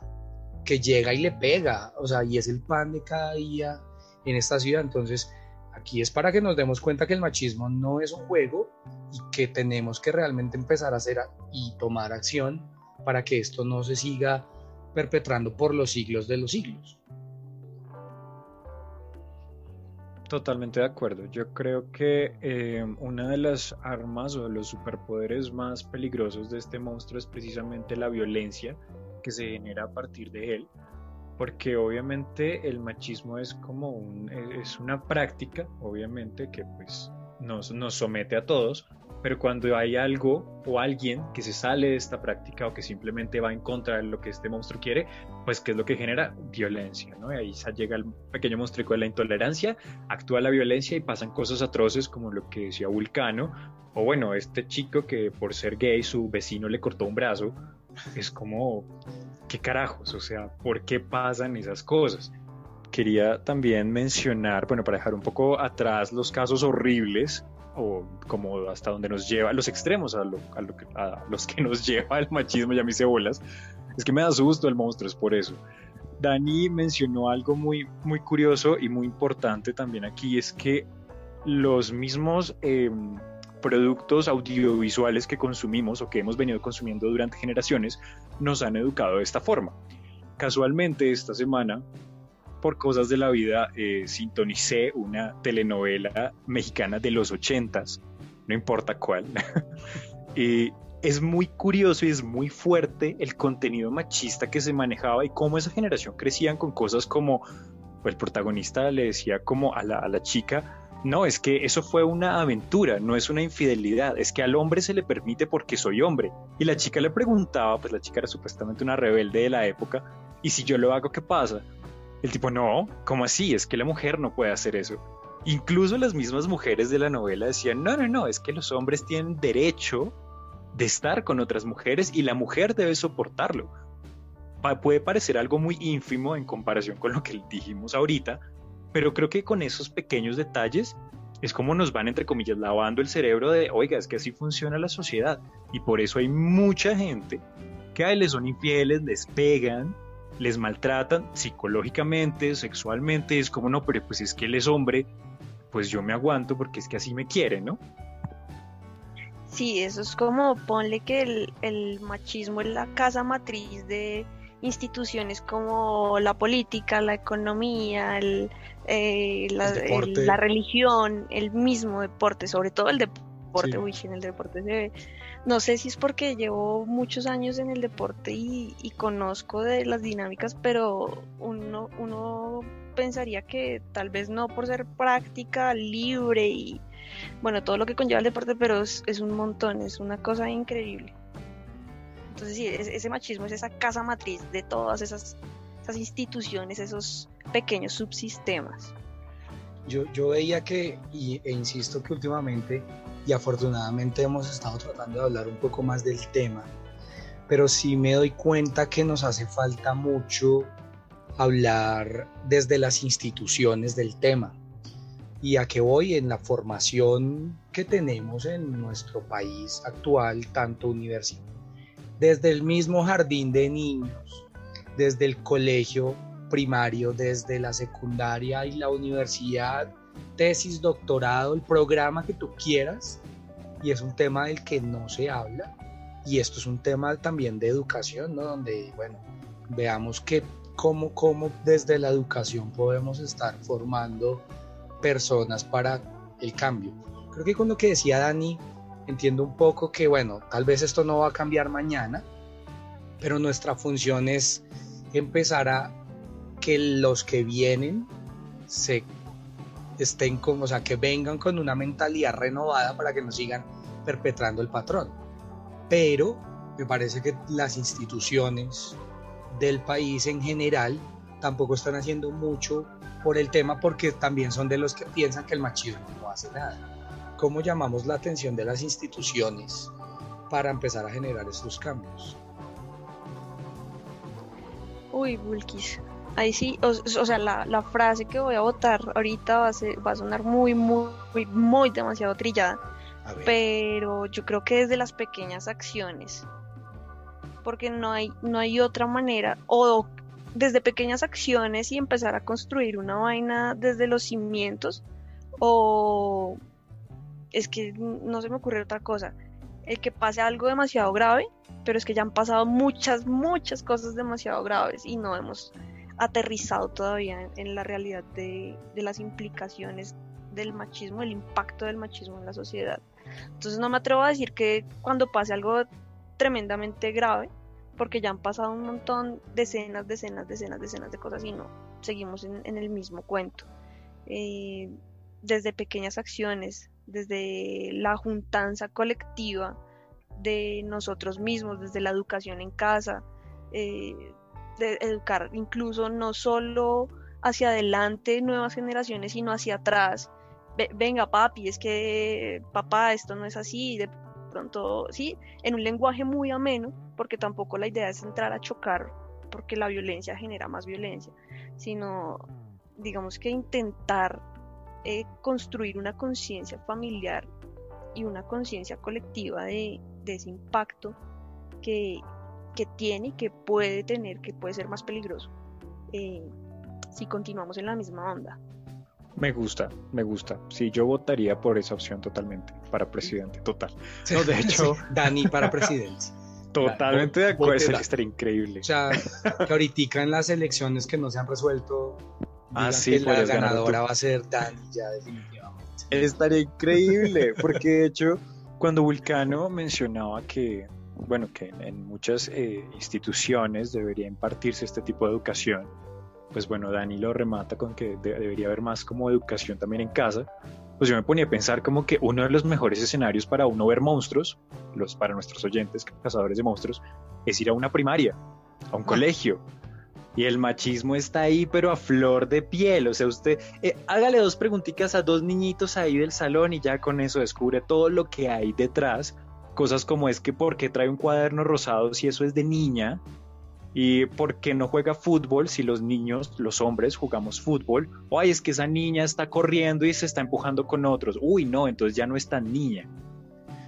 que llega y le pega, o sea, y es el pan de cada día en esta ciudad. Entonces, aquí es para que nos demos cuenta que el machismo no es un juego y que tenemos que realmente empezar a hacer y tomar acción para que esto no se siga perpetrando por los siglos de los siglos. Totalmente de acuerdo. Yo creo que eh, una de las armas o de los superpoderes más peligrosos de este monstruo es precisamente la violencia que se genera a partir de él, porque obviamente el machismo es como un, es una práctica, obviamente que pues nos, nos somete a todos, pero cuando hay algo o alguien que se sale de esta práctica o que simplemente va en contra de lo que este monstruo quiere, pues ¿qué es lo que genera? Violencia, ¿no? Y ahí llega el pequeño monstruo de la intolerancia, actúa la violencia y pasan cosas atroces como lo que decía Vulcano, o bueno, este chico que por ser gay su vecino le cortó un brazo, es como, ¿qué carajos? O sea, ¿por qué pasan esas cosas? Quería también mencionar, bueno, para dejar un poco atrás los casos horribles o como hasta donde nos lleva, los extremos, a, los que nos (laughs) lleva el machismo y a mis cebolas, es que me da susto el monstruo, es por eso. Dani mencionó algo muy, muy curioso y muy importante también aquí, es que los mismos em, productos audiovisuales que consumimos o que hemos venido consumiendo durante generaciones nos han educado de esta forma. Casualmente esta semana por cosas de la vida eh, sintonicé una telenovela mexicana de los ochentas, no importa cuál. (laughs) es muy curioso y es muy fuerte el contenido machista que se manejaba y cómo esa generación crecían con cosas como el protagonista le decía como a la chica, no, es que eso fue una aventura, no es una infidelidad, es que al hombre se le permite porque soy hombre. Y la chica le preguntaba, pues la chica era supuestamente una rebelde de la época, y si yo lo hago, ¿qué pasa? El tipo, no, ¿cómo así? Es que la mujer no puede hacer eso. Incluso las mismas mujeres de la novela decían, no, no, no, es que los hombres tienen derecho de estar con otras mujeres y la mujer debe soportarlo. puede parecer algo muy ínfimo en comparación con lo que dijimos ahorita, pero creo que con esos pequeños detalles es como nos van, entre comillas, lavando el cerebro de, oiga, es que así funciona la sociedad. Y por eso hay mucha gente que a les son infieles, les pegan, les maltratan psicológicamente, sexualmente, es como no, pero pues es que él es hombre, pues yo me aguanto porque es que así me quiere, ¿no? Sí, eso es como ponle que el, el machismo es la casa matriz de instituciones como la política, la economía, el, eh, la, El el- deporte. la religión, el mismo deporte, sobre todo el deporte. Sí. Uy, en el deporte se ve. No sé si es porque llevo muchos años en el deporte y, y conozco de las dinámicas, pero uno, uno pensaría que tal vez no por ser práctica, libre y bueno, todo lo que conlleva el deporte, pero es, es un montón, es una cosa increíble. Entonces sí, es- ese machismo es esa casa matriz de todas esas, esas instituciones, esos pequeños subsistemas. Yo, yo veía que, y, e insisto que últimamente, y afortunadamente hemos estado tratando de hablar un poco más del tema, pero sí me doy cuenta que nos hace falta mucho hablar desde las instituciones del tema. Y a qué voy en la formación que tenemos en nuestro país actual, tanto universitario, desde el mismo jardín de niños, desde el colegio primario, desde la secundaria y la universidad, tesis, doctorado, el programa que tú quieras, y es un tema del que no se habla, y esto es un tema también de educación, ¿no? Donde, bueno, veamos que cómo, cómo desde la educación podemos estar formando personas para el cambio. Creo que con lo que decía Dani, entiendo un poco que, bueno, tal vez esto no va a cambiar mañana, pero nuestra función es empezar a que los que vienen se estén con, o sea, que vengan con una mentalidad renovada para que no sigan perpetrando el patrón. Pero me parece que las instituciones del país en general tampoco están haciendo mucho por el tema porque también son de los que piensan que el machismo no hace nada. ¿Cómo llamamos la atención de las instituciones para empezar a generar estos cambios? Uy, Bulkis. Ahí sí, o, o sea, la, la frase que voy a votar ahorita va a, ser- va a sonar muy, muy, muy, muy demasiado trillada. Pero yo creo que desde las pequeñas acciones, porque no hay, no hay otra manera, o desde pequeñas acciones y empezar a construir una vaina desde los cimientos, o es que no se me ocurre otra cosa, el que pase algo demasiado grave, pero es que ya han pasado muchas, muchas cosas demasiado graves y no hemos aterrizado todavía en, la realidad de, de las implicaciones del machismo, el impacto del machismo en la sociedad. Entonces no me atrevo a decir que cuando pase algo tremendamente grave, porque ya han pasado un montón, decenas, decenas, decenas, decenas de cosas y no, seguimos en, en el mismo cuento. Eh, desde pequeñas acciones, desde la juntanza colectiva de nosotros mismos, desde la educación en casa, eh, educar incluso no solo hacia adelante nuevas generaciones, sino hacia atrás. Ve- venga, papi, es que papá, esto no es así, de pronto, sí, en un lenguaje muy ameno, porque tampoco la idea es entrar a chocar, porque la violencia genera más violencia, sino, digamos que intentar eh, construir una conciencia familiar y una conciencia colectiva de, de ese impacto que, que tiene y que puede tener, que puede ser más peligroso eh, si continuamos en la misma onda. Me gusta, me gusta. Sí, yo votaría por esa opción totalmente, para presidente, total. No, de hecho- (laughs) Sí, Dani para presidencia. Totalmente de acuerdo, estaría increíble. O sea, que ahorita en las elecciones que no se han resuelto, Ah, sí, que la ganadora va a ser Dani ya definitivamente. Estaría increíble, porque de hecho, cuando Vulcano mencionaba que, bueno, que en, en muchas eh, instituciones debería impartirse este tipo de educación, pues bueno, Dani lo remata con que de- debería haber más como educación también en casa. Pues yo me ponía a pensar como que uno de los mejores escenarios para uno ver monstruos, los para nuestros oyentes, cazadores de monstruos, es ir a una primaria, a un colegio. Y el machismo está ahí, pero a flor de piel. O sea, usted eh, hágale dos preguntitas a dos niñitos ahí del salón y ya con eso descubre todo lo que hay detrás. Cosas como es que por qué trae un cuaderno rosado si eso es de niña. Y por qué no juega fútbol si los niños, los hombres, jugamos fútbol. O ay, es que esa niña está corriendo y se está empujando con otros. Uy, no, entonces ya no es tan niña.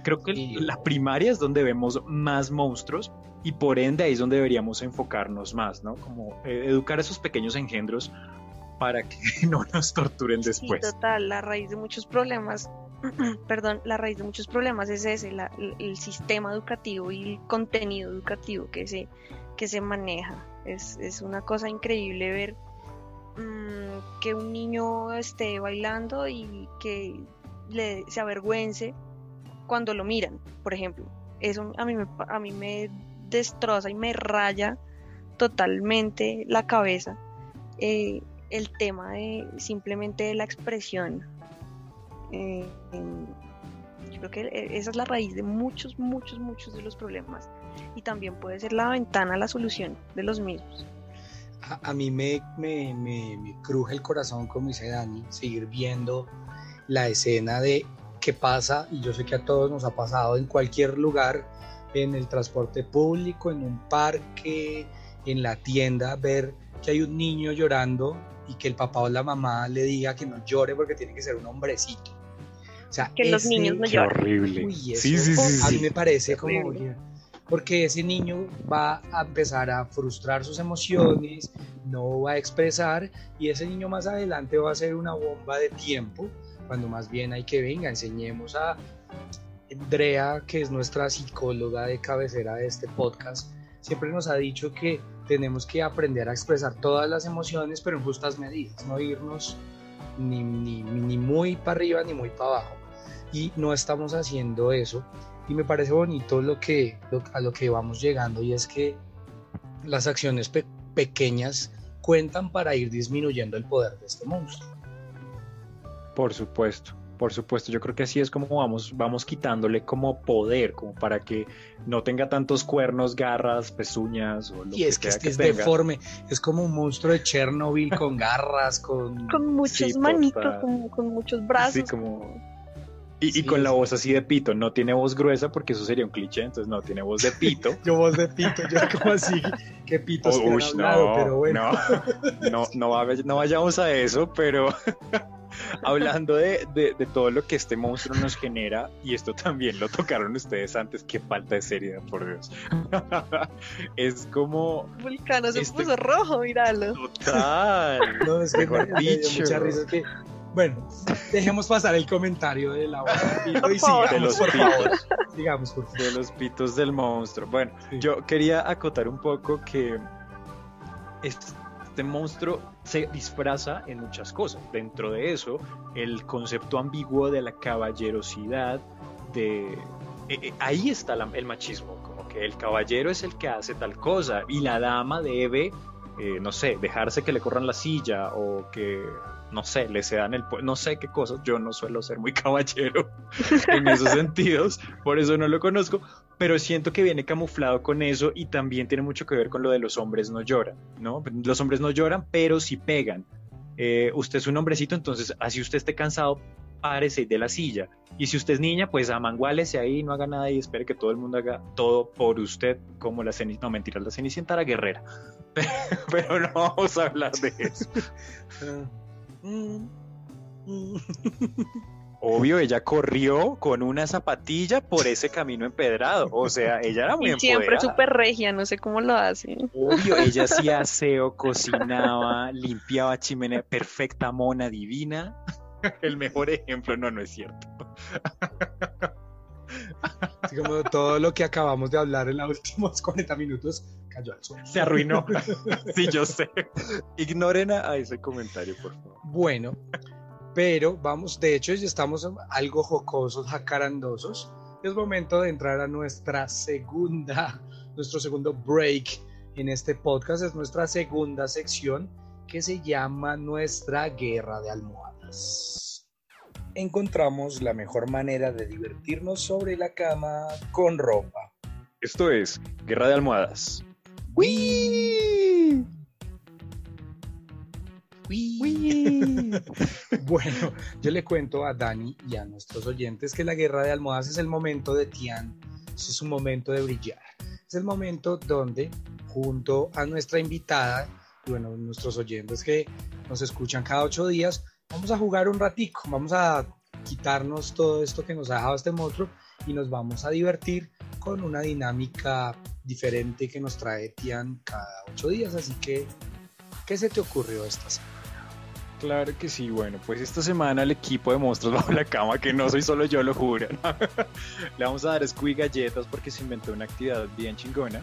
Creo que la primaria es donde vemos más monstruos y por ende ahí es donde deberíamos enfocarnos más, ¿no? Como eh, educar a esos pequeños engendros para que (laughs) no nos torturen Sí, después. total, la raíz de muchos problemas (clears throat) perdón, la raíz de muchos problemas es ese, la- el, el sistema educativo y el contenido educativo que se, que se maneja. Es, es una cosa increíble ver mm, que un niño esté bailando y que le, se avergüence cuando lo miran, por ejemplo. Eso a mí me, a mí me destroza y me raya totalmente la cabeza eh, el tema de simplemente la expresión. Eh, yo creo que e- esa es la raíz de muchos, muchos, muchos de los problemas y también puede ser la ventana a la solución de los mismos. A, a mí me, me, me- me cruje el corazón, como dice Dani, seguir viendo la escena de qué pasa, y yo sé que a todos nos ha pasado en cualquier lugar, en el transporte público, en un parque, en la tienda, ver que hay un niño llorando y que el papá o la mamá le diga que no llore porque tiene que ser un hombrecito. O sea, Que los ese- niños no Qué lloran. horrible. Uy, eso sí, sí, sí, a mí me parece como porque ese niño va a empezar a frustrar sus emociones, no va a expresar y ese niño más adelante va a ser una bomba de tiempo cuando más bien hay que venga, enseñemos a Andrea, que es nuestra psicóloga de cabecera de este podcast, siempre nos ha dicho que tenemos que aprender a expresar todas las emociones, pero en justas medidas, no irnos ni, ni, ni muy para arriba ni muy para abajo. Y no estamos haciendo eso. Y me parece bonito lo que, a lo que vamos llegando y es que las acciones pe- pequeñas cuentan para ir disminuyendo el poder de este monstruo. Por supuesto, por supuesto. Yo creo que así es como vamos, vamos quitándole como poder, como para que no tenga tantos cuernos, garras, pezuñas o lo Y es que este es tenga. deforme, es como un monstruo de Chernobyl con garras, con... Con muchos Sí, manitos, con, con muchos brazos. Sí, como... Y, y Sí, con la voz así de pito, no tiene voz gruesa porque eso sería un cliché, entonces no, tiene voz de pito. (laughs) Yo voz de pito, yo (laughs) como así, que pitos Oh, uy, hablado, no, pero bueno. no, no, no, no vayamos a eso, pero (laughs) hablando de, de- de todo lo que este monstruo nos genera, y esto también lo tocaron ustedes antes, qué falta de seriedad, por Dios. es como Vulcano se Este- puso rojo, míralo. total. No, es que me, Mejor me dio dicho. mucha risa que... Bueno, dejemos pasar el comentario de la pito y sigamos, De los por pitos. favor. Sigamos, por favor. de los pitos del monstruo. Bueno, Sí. yo quería acotar un poco que este monstruo se disfraza en muchas cosas. Dentro de eso, el concepto ambiguo de la caballerosidad, de... eh, eh, ahí está la- el machismo, como que el caballero es el que hace tal cosa y la dama debe, eh, no sé, dejarse que le corran la silla o que, no sé, le cedan el... No sé qué cosas, yo no suelo ser muy (laughs) caballero en esos sentidos, por eso no lo conozco, pero siento que viene camuflado con eso y también tiene mucho que ver con lo de los hombres no lloran, ¿no? Los hombres no lloran, pero sí pegan. Eh, usted es un hombrecito, entonces así usted esté cansado, párese de la silla. Y si usted es niña, pues amanguálese ahí, no haga nada y espere que todo el mundo haga todo por usted, como la cenicienta, no mentira, la cenicienta era guerrera. (laughs) pero no vamos a hablar de eso. (laughs) Obvio, ella corrió con una zapatilla por ese camino empedrado. O sea, ella era muy Y siempre empoderada. súper regia, no sé cómo lo hace. Obvio, (laughs) ella hacía aseo, cocinaba, limpiaba chimenea, perfecta mona divina. El mejor ejemplo, no, no es cierto. Como todo lo que acabamos de hablar en los últimos 40 minutos cayó al suelo. Se arruinó. (laughs) Sí, yo sé. Ignoren a a ese comentario, por favor. Bueno, pero vamos, de hecho ya estamos algo jocosos, jacarandosos. Es momento de entrar a nuestra segunda, nuestro segundo break en este podcast. Es nuestra segunda sección que se llama Nuestra Guerra de Almohadas. Encontramos la mejor manera de divertirnos sobre la cama con ropa. Esto es Guerra de Almohadas. ¡Wii! (laughs) Bueno, yo le cuento a Dani y a nuestros oyentes que la guerra de almohadas es el momento de Tian, es un momento de brillar. Es el momento donde, junto a nuestra invitada, y bueno, nuestros oyentes que nos escuchan cada ocho días, vamos a jugar un ratico, vamos a quitarnos todo esto que nos ha dejado este monstruo y nos vamos a divertir con una dinámica diferente que nos trae Tian cada ocho días. Así que, ¿qué se te ocurrió esta semana? Claro que sí, bueno, pues esta semana el equipo de monstruos (laughs) bajo la cama, que no soy solo yo, lo juro. (laughs) Le vamos a dar squee galletas porque se inventó una actividad bien chingona.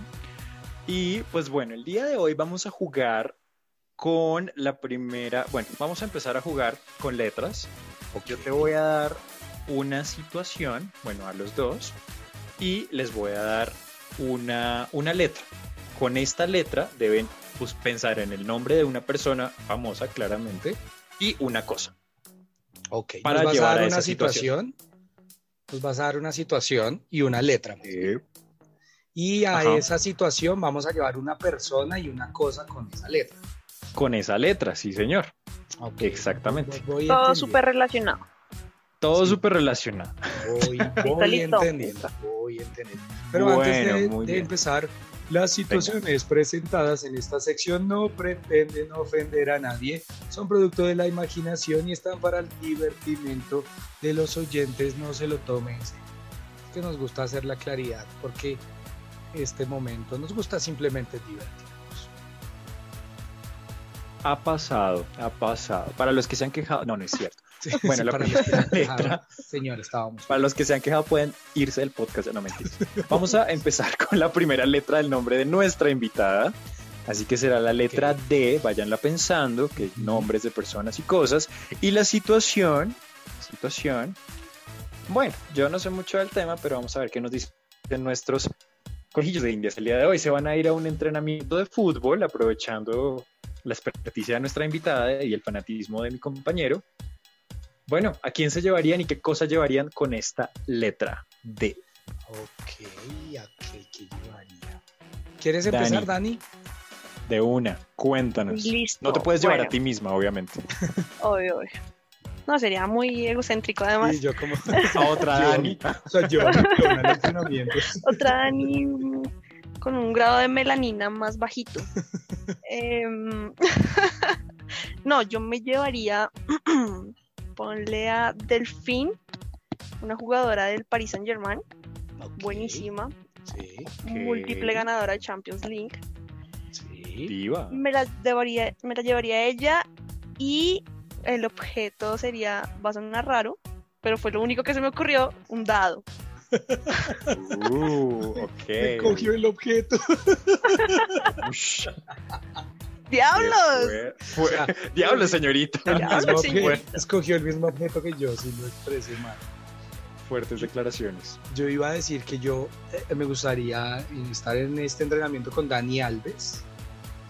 Y pues bueno, el día de hoy vamos a jugar con la primera, bueno, vamos a empezar a jugar con letras. Yo te voy a dar una situación, bueno, a los dos, y les voy a dar una, una letra. Con esta letra deben pues, pensar en el nombre de una persona famosa, claramente, y una cosa. Ok, Para nos vas a llevar dar a una esa situación. Nos vas a dar una situación y una letra. Y a Ajá. esa situación vamos a llevar una persona y una cosa con esa letra. Con esa letra, sí, señor. Ok, Exactamente. Voy Todo súper relacionado. Todo Sí. súper relacionado. Voy, (laughs) voy listo. entendiendo. Voy entendiendo. Pero antes de, empezar, las situaciones presentadas en esta sección no pretenden ofender a nadie, son producto de la imaginación y están para el divertimento de los oyentes. No se lo tomen. Es que nos gusta hacer la claridad porque este momento nos gusta simplemente divertirnos. Ha pasado, ha pasado. Para los que se han quejado, no, no es cierto. (laughs) Sí, Bueno, sí, la para los que nos (laughs) letra. Señor, estábamos. Para los que se han quejado pueden irse del podcast, no mentiras. (laughs) Vamos a empezar con la primera letra del nombre de nuestra invitada. Así que será la letra. D, váyanla pensando, que nombres de personas y cosas. Y la situación, situación, bueno, yo no sé mucho del tema, pero vamos a ver qué nos dicen nuestros conejillos de indias el día de hoy. Se van a ir a un entrenamiento de fútbol, aprovechando la experticia de nuestra invitada y el fanatismo de mi compañero. Bueno, ¿a quién se llevarían y qué cosa llevarían con esta letra D? Ok, ¿a qué, qué llevaría? ¿Quieres empezar, Dani? De una, cuéntanos. Listo. No te puedes llevar Bueno, a ti misma, obviamente. (laughs) Obvio, obvio. No, sería muy egocéntrico además. Y yo como... (laughs) A otra Dani. O sea, yo yo. (laughs) Otra Dani con un grado de melanina más bajito. (laughs) Em, (laughs) no, yo me llevaría, (clears throat) ponle a Delfín, una jugadora del Paris Saint Germain, buenísima, Sí, múltiple ganadora de Champions League. sí. Diva. Me la, llevaría, me la llevaría a ella y el objeto sería, va a sonar raro, pero fue lo único que se me ocurrió, un dado. Uh, ok. Me cogió el objeto. Ush, (laughs) ¡Diablos! qué fue- fue- O sea, Diablo, señorita. Escogió el mismo objeto que yo, si lo expresé mal. Fuertes declaraciones. Yo iba a decir que yo eh, me gustaría estar en este entrenamiento con Dani Alves,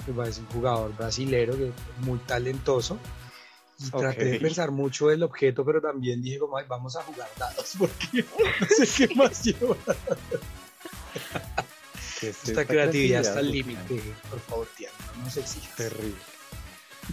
que es un jugador brasilero que es muy talentoso. Y traté de pensar mucho del objeto, pero también dije como, "Ay, vamos a jugar dados, (laughs) porque no sé qué más lleva. ¿Qué es Esta creatividad está al límite. Por favor, tía, no nos exijas. Terrible.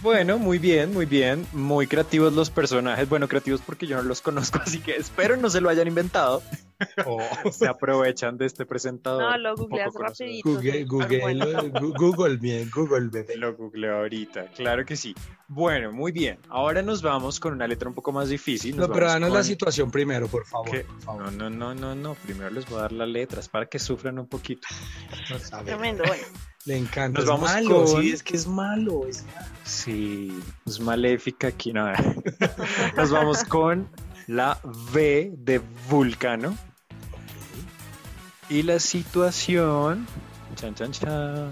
Bueno, muy bien, muy bien. Muy creativos los personajes. Bueno, creativos porque yo no los conozco, así que espero no se lo hayan inventado. (laughs) Oh. (laughs) Se aprovechan de este presentador. No, lo googleas rapidito. Google, sí, Google, bueno. (laughs) Google, bien, Google, bebé. Lo googleo ahorita, claro que sí. Bueno, muy bien. Ahora nos vamos con una letra un poco más difícil. Nos No, pero danos la situación primero, por favor. ¿Qué? por favor. No, no, no, no, no. Primero les voy a dar las letras para que sufran un poquito. Tremendo, bueno. Le encanta. Nos es vamos malo, con- sí, es que es malo. Es malo. Sí, es maléfica aquí. No. Nos vamos con la V de Vulcano. Y la situación. Chan, chan, chan.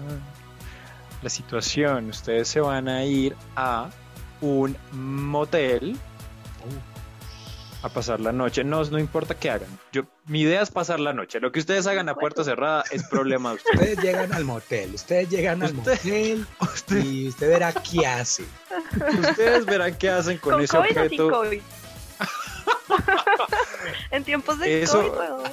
La situación. Ustedes se van a ir a un motel a pasar la noche. No, no importa qué hagan. Yo, mi idea es pasar la noche. Lo que ustedes hagan a puerta cerrada es problema de ustedes. Ustedes llegan al motel, ustedes llegan al Usted- motel Usted- y usted verá qué hace. ustedes verán qué hacen con, ¿Con ese COVID o sin objeto. COVID? (laughs) en tiempos de Eso- COVID.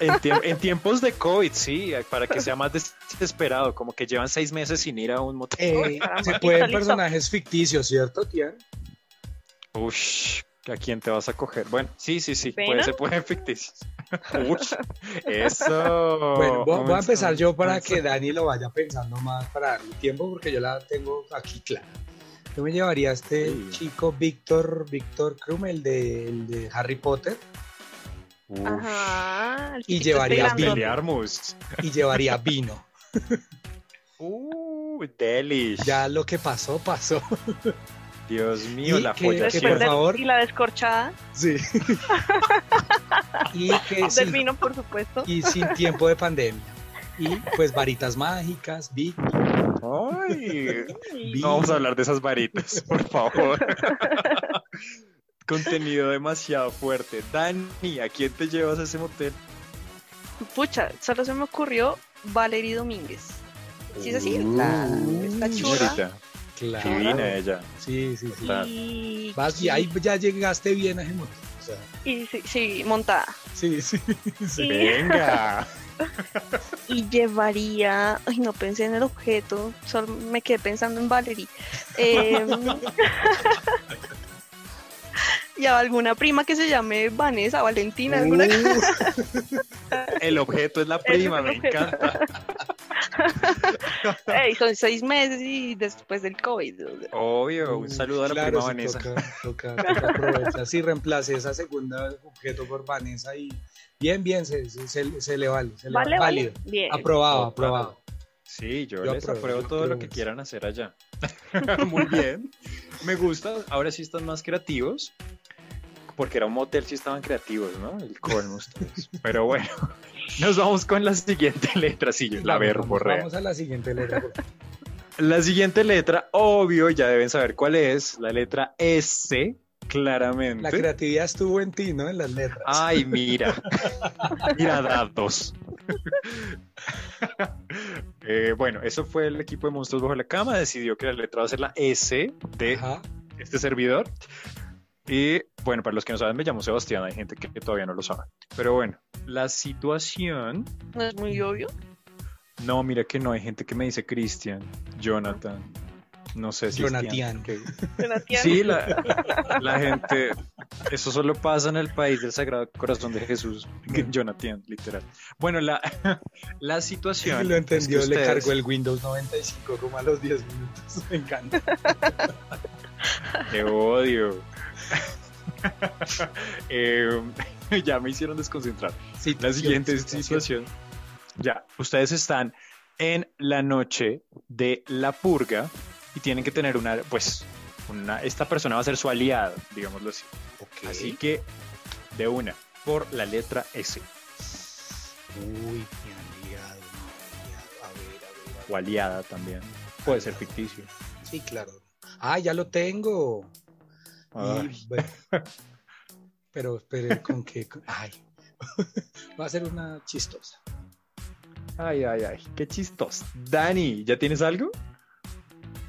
En, tiemp- en tiempos de COVID, sí, para que sea más desesperado, como que llevan seis meses sin ir a un motel. Eh, se pueden listo. personajes ficticios, ¿cierto, tía? Ush, ¿a quién te vas a coger? Bueno, sí, sí, sí, puede, se pueden ficticios. (laughs) Ush, eso. Bueno, voy, voy a empezar yo para que Dani lo vaya pensando más para darle tiempo porque yo la tengo aquí clara. Yo me llevaría a este Sí. chico Víctor, Víctor Krum, el de, el de Harry Potter, Ajá. Y llevaría. Biliarmus. y llevaría vino. (laughs) Uh, delish. Ya lo que pasó, pasó. Dios (laughs) mío, Y la que- folla que por favor. Y la descorchada Sí. (laughs) y que del sin, vino, por supuesto. y sin tiempo de pandemia. Y pues varitas mágicas, Vic. Ay, no vamos a hablar de esas varitas, por favor. Contenido demasiado fuerte. Dani, ¿a quién te llevas a ese motel? Pucha, solo se me ocurrió Valerie Domínguez. ¿Sí es así? La, esta chura. Señorita, Claro. divina ella. Sí, sí, sí. Y, Vas, y ahí ya llegaste bien a ese motel. O sea, y sí, sí, montada. sí, sí. sí. Y- Venga. (laughs) Y llevaría, ay no pensé en el objeto, solo me quedé pensando en Valerie. (laughs) Em, y a alguna prima que se llame Vanessa, Valentina, alguna Uh, (laughs) El objeto es la prima, me objeto. encanta. (laughs) Ey, son seis meses y después del COVID. o sea, Obvio, un saludo a la claro, prima Vanessa. Toca, toca, toca. Sí, reemplace esa segunda objeto por Vanessa y bien, bien, se, se, se- se le vale. Se le Vale, vale. vale. Válido. Bien. Aprobado, Total. aprobado. Sí, yo, Yo les apruebo, apruebo yo todo lo que quieran hacer allá. (laughs) Muy bien. Me gusta. Ahora sí están más creativos. Porque era un motel, sí estaban creativos, ¿no? El colmo ustedes. Pero bueno, (laughs) nos vamos con la siguiente (laughs) letra. Sí, la verbo vamos, a la siguiente letra. por favor. La siguiente letra, obvio, ya deben saber cuál es. La letra S, claramente. La creatividad estuvo en ti, ¿no? En las letras. Ay, mira. (laughs) mira datos. Eh, bueno, eso fue el equipo de Monstruos Bajo la Cama. Decidió que la letra va a ser la S de Ajá. este servidor. Y bueno, para los que no saben, me llamo Sebastián. Hay gente que, que todavía no lo sabe. Pero bueno, la situación. No es muy obvio. No, mira que no. Hay gente que me dice Cristian, Jonathan. No sé si es Jonathan. Que-. Sí, la, la gente, eso solo pasa en el país del Sagrado Corazón de Jesús, Jonathan, literal. Bueno, la, (laughs) la situación. Lo entendió, es que le ustedes- cargó el Windows 95 como a los 10 minutos. Me encanta. Te odio. (laughs) Eh, (laughs) ya me hicieron desconcentrar. Sí, La siguiente situación. situación. Ya, ustedes están en la noche de la purga y tienen que tener una, pues, una, esta persona va a ser su aliado, digámoslo así. Ok. Así que, de una, por la letra S. Uy, mi aliado, mi aliado. A ver, a ver, a ver. O aliada también. Puede ser ficticio. Sí, claro. Ah, ya lo tengo. Y, Ay. bueno, pero espere, ¿con qué? Ay. Va a ser una chistosa. Ay, ay, ay, qué chistoso. Dani, ¿ya tienes algo?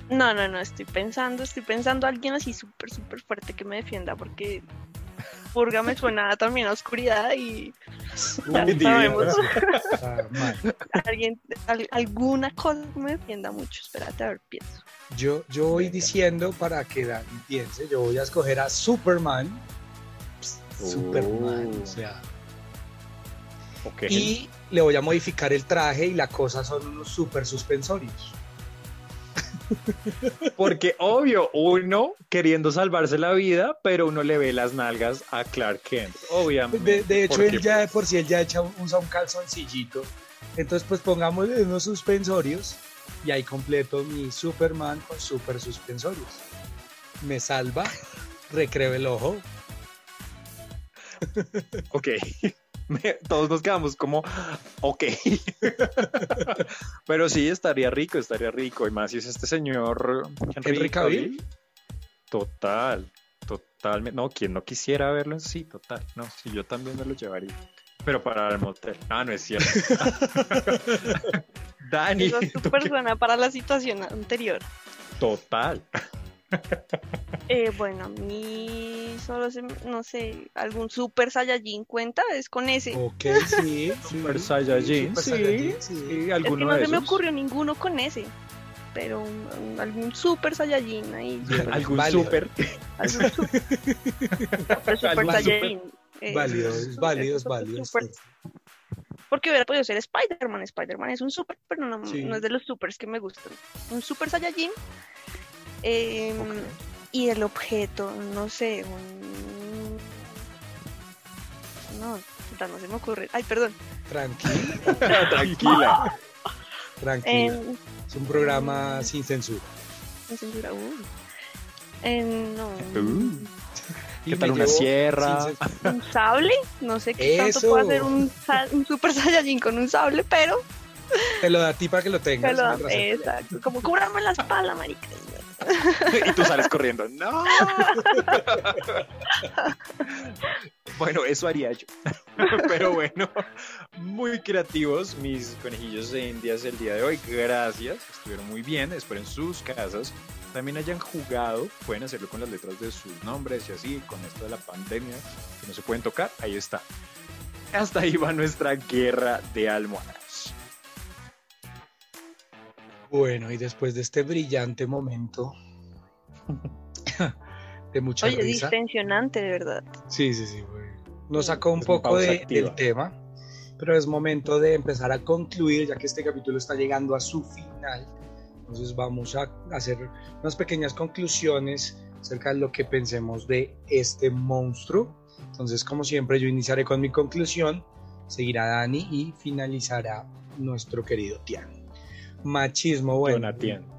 No, no, no, estoy pensando, estoy pensando a alguien así súper, súper fuerte que me defienda porque Purga me suena también a oscuridad y Ya Uy, sabemos. (laughs) Alguien, al- alguna cosa me defienda mucho. Espérate, a ver, pienso. Yo, yo voy diciendo para que Dani piense, yo voy a escoger a Superman. Psst, Superman, o sea. Y le voy a modificar el traje y la cosa son unos super suspensorios. Porque, obvio, uno queriendo salvarse la vida, pero uno le ve las nalgas a Clark Kent. Obviamente. De, de hecho, él ya de por sí él ya echa, usa un calzoncillito. Entonces, pues pongámosle unos suspensorios y ahí completo mi Superman con super suspensorios. Me salva, recreo el ojo. Ok. Me- (laughs) Todos nos quedamos como, ok. Pero sí, estaría rico, estaría rico. Y más si es este señor Henry, Henry Cavill. Total, totalmente. No, quien no quisiera verlo, sí, total. No, sí, yo también me lo llevaría. Pero para el motel. Ah, no es cierto. (laughs) Dani, Esa es tu persona para la situación anterior. total. (laughs) Eh, bueno, a mí solo se, no sé, algún Super Saiyajin cuenta, es con ese. Ok, (laughs) sí. Super sí, Saiyajin, Super sí, Saiyajin, sí, sí. es que alguno no de se me ocurrió ninguno con ese, pero un- un- algún Super Saiyajin ahí. Bien, Algún válido. super. (laughs) Algún super, Super Algún Saiyajin. eh, Válido, es válido, es super, válido. super- Porque hubiera podido ser Spider-Man. Spider-Man es un super, pero no, Sí. no es de los supers que me gustan. Un Super Saiyajin. Eh, Y el objeto, no sé, un... No, no se me ocurre. Ay, perdón. Tranquila, (laughs) Tranquila. tranquila. En, Es un programa sin censura. en censura, uy. Eh, no. Uh, ¿Qué tal una sierra? sin ¿Un sable? No sé qué tanto puede hacer un, un Super Saiyajin con un sable, pero Te lo da a ti para que lo tengas. lo sin. Exacto. Como cúbrame la espalda, marica. (laughs) y tú sales corriendo. ¡No! (laughs) bueno, eso haría yo. (laughs) Pero bueno, muy creativos mis conejillos de indias el día de hoy. Gracias, estuvieron muy bien. Espero en sus casas también hayan jugado. Pueden hacerlo con las letras de sus nombres y así, con esto de la pandemia, que no se pueden tocar. Ahí está. Hasta ahí va nuestra guerra de almohadas. Bueno, y después de este brillante momento (laughs) de mucha Oye, risa. distensionante, de verdad. Sí, sí, sí. güey. Nos sacó un Es poco de- del tema, pero es momento de empezar a concluir, ya que este capítulo está llegando a su final. Entonces vamos a hacer unas pequeñas conclusiones acerca de lo que pensemos de este monstruo. Entonces, como siempre, yo iniciaré con mi conclusión, seguirá Dani y finalizará nuestro querido Tian. Machismo, bueno. Jonathan.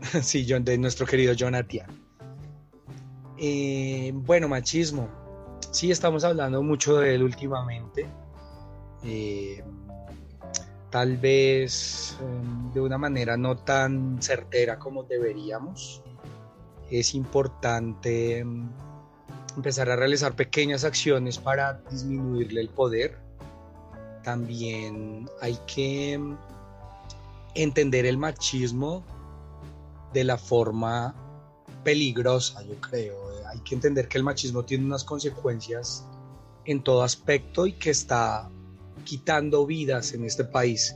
(laughs) sí, John, de nuestro querido Jonathan. Eh, bueno, machismo. Sí, estamos hablando mucho de él últimamente. Eh, tal vez eh, de una manera no tan certera como deberíamos. Es importante mm, empezar a realizar pequeñas acciones para disminuirle el poder. También hay que mm, entender el machismo de la forma peligrosa, yo creo. Hay que entender que el machismo tiene unas consecuencias en todo aspecto y que está quitando vidas en este país.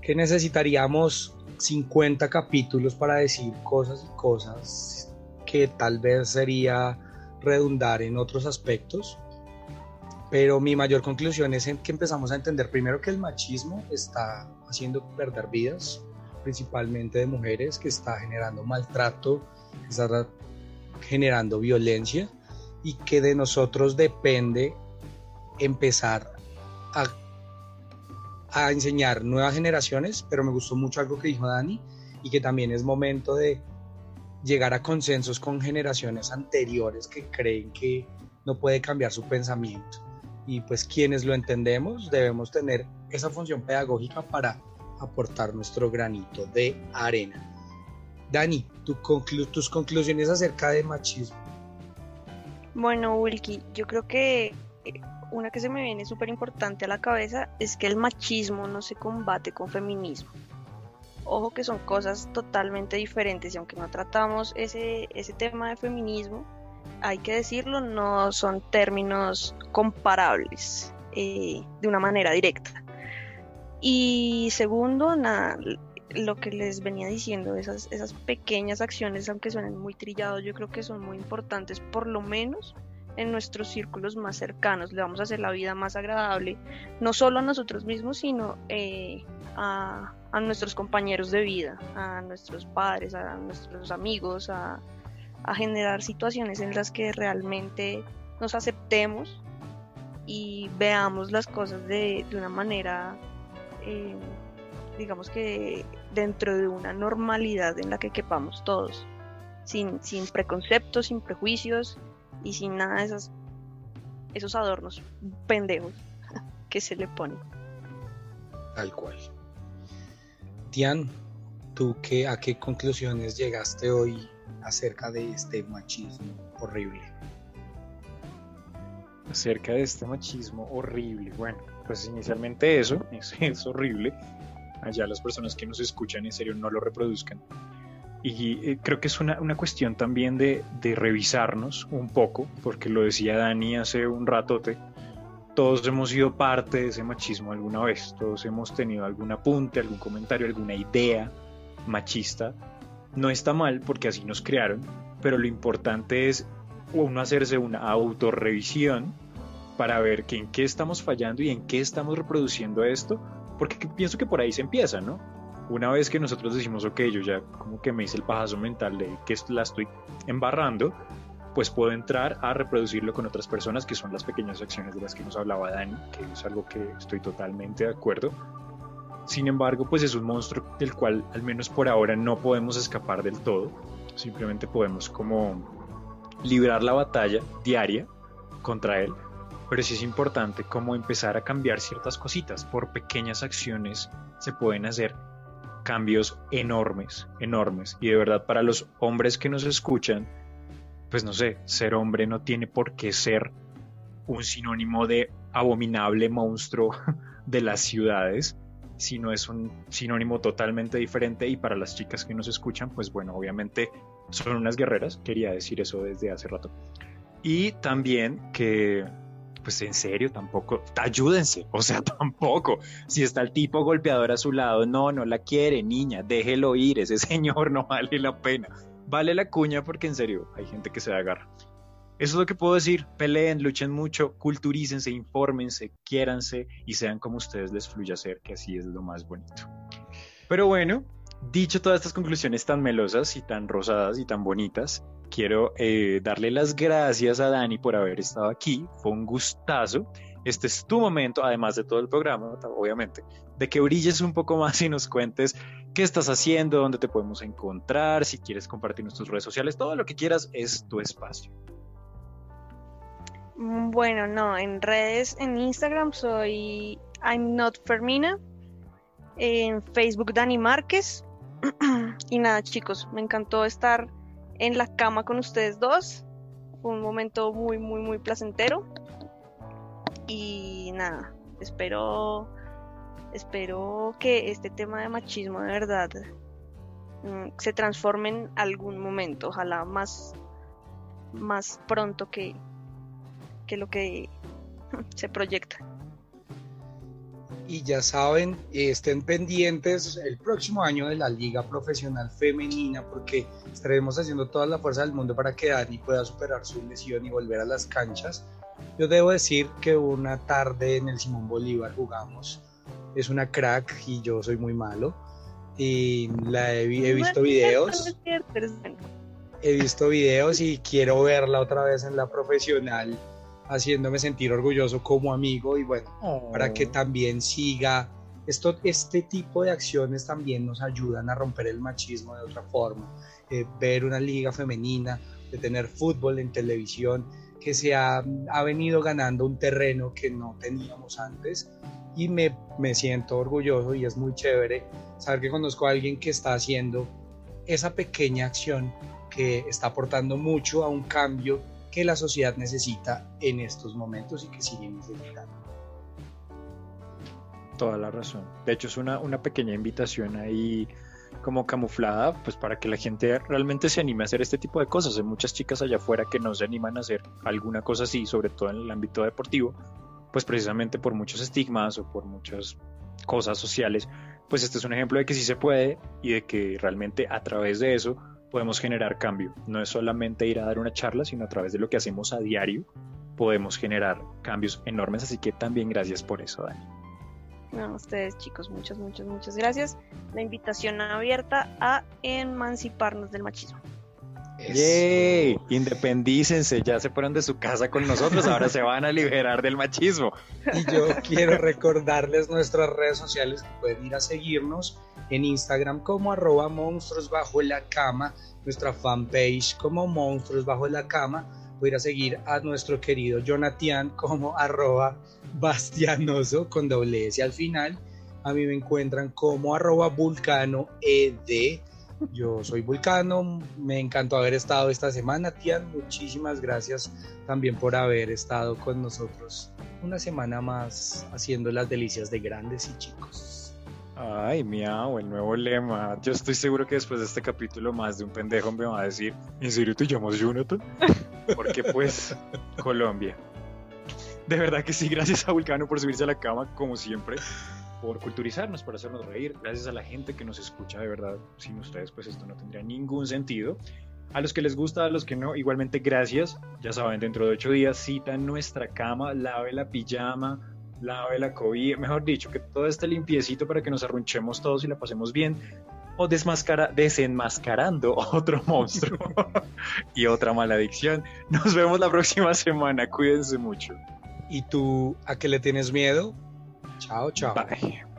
Que necesitaríamos 50 capítulos para decir cosas y cosas que tal vez sería redundar en otros aspectos. Pero mi mayor conclusión es que empezamos a entender primero que el machismo está haciendo perder vidas, principalmente de mujeres, que está generando maltrato, que está generando violencia y que de nosotros depende empezar a, a enseñar nuevas generaciones, pero me gustó mucho algo que dijo Dani y que también es momento de llegar a consensos con generaciones anteriores que creen que no puede cambiar su pensamiento. Y pues quienes lo entendemos debemos tener esa función pedagógica para aportar nuestro granito de arena. Dani, tu conclu- tus conclusiones acerca de machismo. Bueno, Wilkie, yo creo que eh, una que se me viene súper importante a la cabeza es que el machismo no se combate con feminismo. Ojo que son cosas totalmente diferentes y aunque no tratamos ese, ese tema de feminismo, hay que decirlo, no son términos comparables eh, de una manera directa. Y segundo, nada, lo que les venía diciendo, esas, esas pequeñas acciones, aunque suenen muy trillados, yo creo que son muy importantes, por lo menos en nuestros círculos más cercanos. Le vamos a hacer la vida más agradable, no solo a nosotros mismos, sino eh, a, a, nuestros compañeros de vida, a nuestros padres, a nuestros amigos, a, a generar situaciones en las que realmente nos aceptemos y veamos las cosas de, de una manera, eh, digamos que dentro de una normalidad en la que quepamos todos, sin, sin preconceptos, sin prejuicios y sin nada de esas, esos adornos pendejos (laughs) que se le ponen. Tal cual. Tian, ¿tú qué, a qué conclusiones llegaste hoy acerca de este machismo horrible? Acerca de este machismo horrible. Bueno, pues inicialmente eso, (laughs) es, es horrible. Allá las personas que nos escuchan en serio no lo reproduzcan. Y eh, creo que es una, una cuestión también de, de, revisarnos un poco, porque lo decía Dani hace un ratote, todos hemos sido parte de ese machismo alguna vez, todos hemos tenido algún apunte, algún comentario, alguna idea machista. No está mal porque así nos crearon, pero lo importante es uno hacerse una autorrevisión para ver que en qué estamos fallando y en qué estamos reproduciendo esto, porque pienso que por ahí se empieza, ¿no? Una vez que nosotros decimos, ok, yo ya como que me hice el pajazo mental de que la estoy embarrando, pues puedo entrar a reproducirlo con otras personas, que son las pequeñas acciones de las que nos hablaba Dani, que es algo que estoy totalmente de acuerdo. Sin embargo, pues es un monstruo del cual al menos por ahora no podemos escapar del todo. simplemente podemos como librar la batalla diaria contra él, pero sí es importante como empezar a cambiar ciertas cositas. Por pequeñas acciones se pueden hacer cambios enormes, enormes. Y de verdad para los hombres que nos escuchan, pues no sé, ser hombre no tiene por qué ser un sinónimo de abominable monstruo (laughs) de las ciudades, sino es un sinónimo totalmente diferente y para las chicas que nos escuchan, pues bueno, obviamente son unas guerreras, quería decir eso desde hace rato. Y también que, pues en serio, tampoco, ayúdense, o sea, (laughs) tampoco. Si está el tipo golpeador a su lado, no, no la quiere, niña, déjelo ir, ese (laughs) señor no vale la pena. Vale la cuña porque en serio, hay gente que se agarra. Eso es lo que puedo decir. Peleen, luchen mucho, culturícense, infórmense, quiéranse y sean como ustedes les fluya ser, que así es lo más bonito. Pero bueno, dicho todas estas conclusiones tan melosas y tan rosadas y tan bonitas, quiero eh, darle las gracias a Dani por haber estado aquí. Fue un gustazo. Este es tu momento, además de todo el programa, obviamente, de que brilles un poco más y nos cuentes qué estás haciendo, dónde te podemos encontrar, si quieres compartir nuestras redes sociales, todo lo que quieras es tu espacio. Mm, bueno, no, en redes, en Instagram soy I'm Not Fermina, en Facebook Dani Márquez. (clears throat) y nada, chicos, me encantó estar en la cama con ustedes dos. Fue un momento muy, muy, muy placentero. Y nada, espero, espero que este tema de machismo de verdad mm, se transforme en algún momento. Ojalá más, más pronto que, que lo que (laughs) se proyecta. Y ya saben, estén pendientes el próximo año de la Liga Profesional Femenina porque estaremos haciendo toda la fuerza del mundo para que Dani pueda superar su lesión y volver a las canchas. Yo debo decir que una tarde en el Simón Bolívar jugamos. Es una crack y yo soy muy malo. Y la he, he visto videos. He visto videos y quiero verla otra vez en la profesional haciéndome sentir orgulloso como amigo y bueno, para que oh. también siga. Esto, este tipo de acciones también nos ayudan a romper el machismo de otra forma. Eh, ver una liga femenina, de tener fútbol en televisión, que se ha, ha, venido ganando un terreno que no teníamos antes y me, me siento orgulloso y es muy chévere saber que conozco a alguien que está haciendo esa pequeña acción que está aportando mucho a un cambio que la sociedad necesita en estos momentos y que sigue necesitando. Toda la razón. De hecho, es una, una pequeña invitación ahí como camuflada, pues para que la gente realmente se anime a hacer este tipo de cosas. Hay muchas chicas allá afuera que no se animan a hacer alguna cosa así, sobre todo en el ámbito deportivo, pues precisamente por muchos estigmas o por muchas cosas sociales. Pues este es un ejemplo de que sí se puede y de que realmente a través de eso podemos generar cambio. No es solamente ir a dar una charla, sino a través de lo que hacemos a diario podemos generar cambios enormes. Así que también gracias por eso, Dani. a ustedes chicos, muchas, muchas, muchas gracias. La invitación abierta a emanciparnos del machismo. ¡Yay! Independícense, ya se fueron de su casa con nosotros, ahora se van a liberar del machismo. Y yo quiero recordarles nuestras redes sociales que pueden ir a seguirnos en Instagram como arroba monstruos bajo la cama, nuestra fanpage como monstruos bajo la cama. Voy a ir a seguir a nuestro querido Jonathan como arroba bastianoso con doble S al final. A mí me encuentran como arroba vulcano ed. Yo soy Vulcano, me encantó haber estado esta semana, Tian. Muchísimas gracias también por haber estado con nosotros una semana más haciendo las delicias de grandes y chicos. Ay, miau, el nuevo lema. Yo estoy seguro que después de este capítulo más de un pendejo me va a decir, ¿en serio te llamas Jonathan? Porque pues, Colombia. De verdad que sí, gracias a Vulcano por subirse a la cama, como siempre, por culturizarnos, por hacernos reír, gracias a la gente que nos escucha, de verdad, sin ustedes pues esto no tendría ningún sentido. A los que les gusta, a los que no, igualmente gracias. Ya saben, dentro de ocho días cita nuestra cama, lave la pijama, lave la COVID, mejor dicho, que todo esté limpiecito para que nos arrunchemos todos y la pasemos bien. O desmascara, desenmascarando (laughs) otro monstruo y otra maladicción. Nos vemos la próxima semana. Cuídense mucho. ¿Y tú a qué le tienes miedo? 好，拜拜。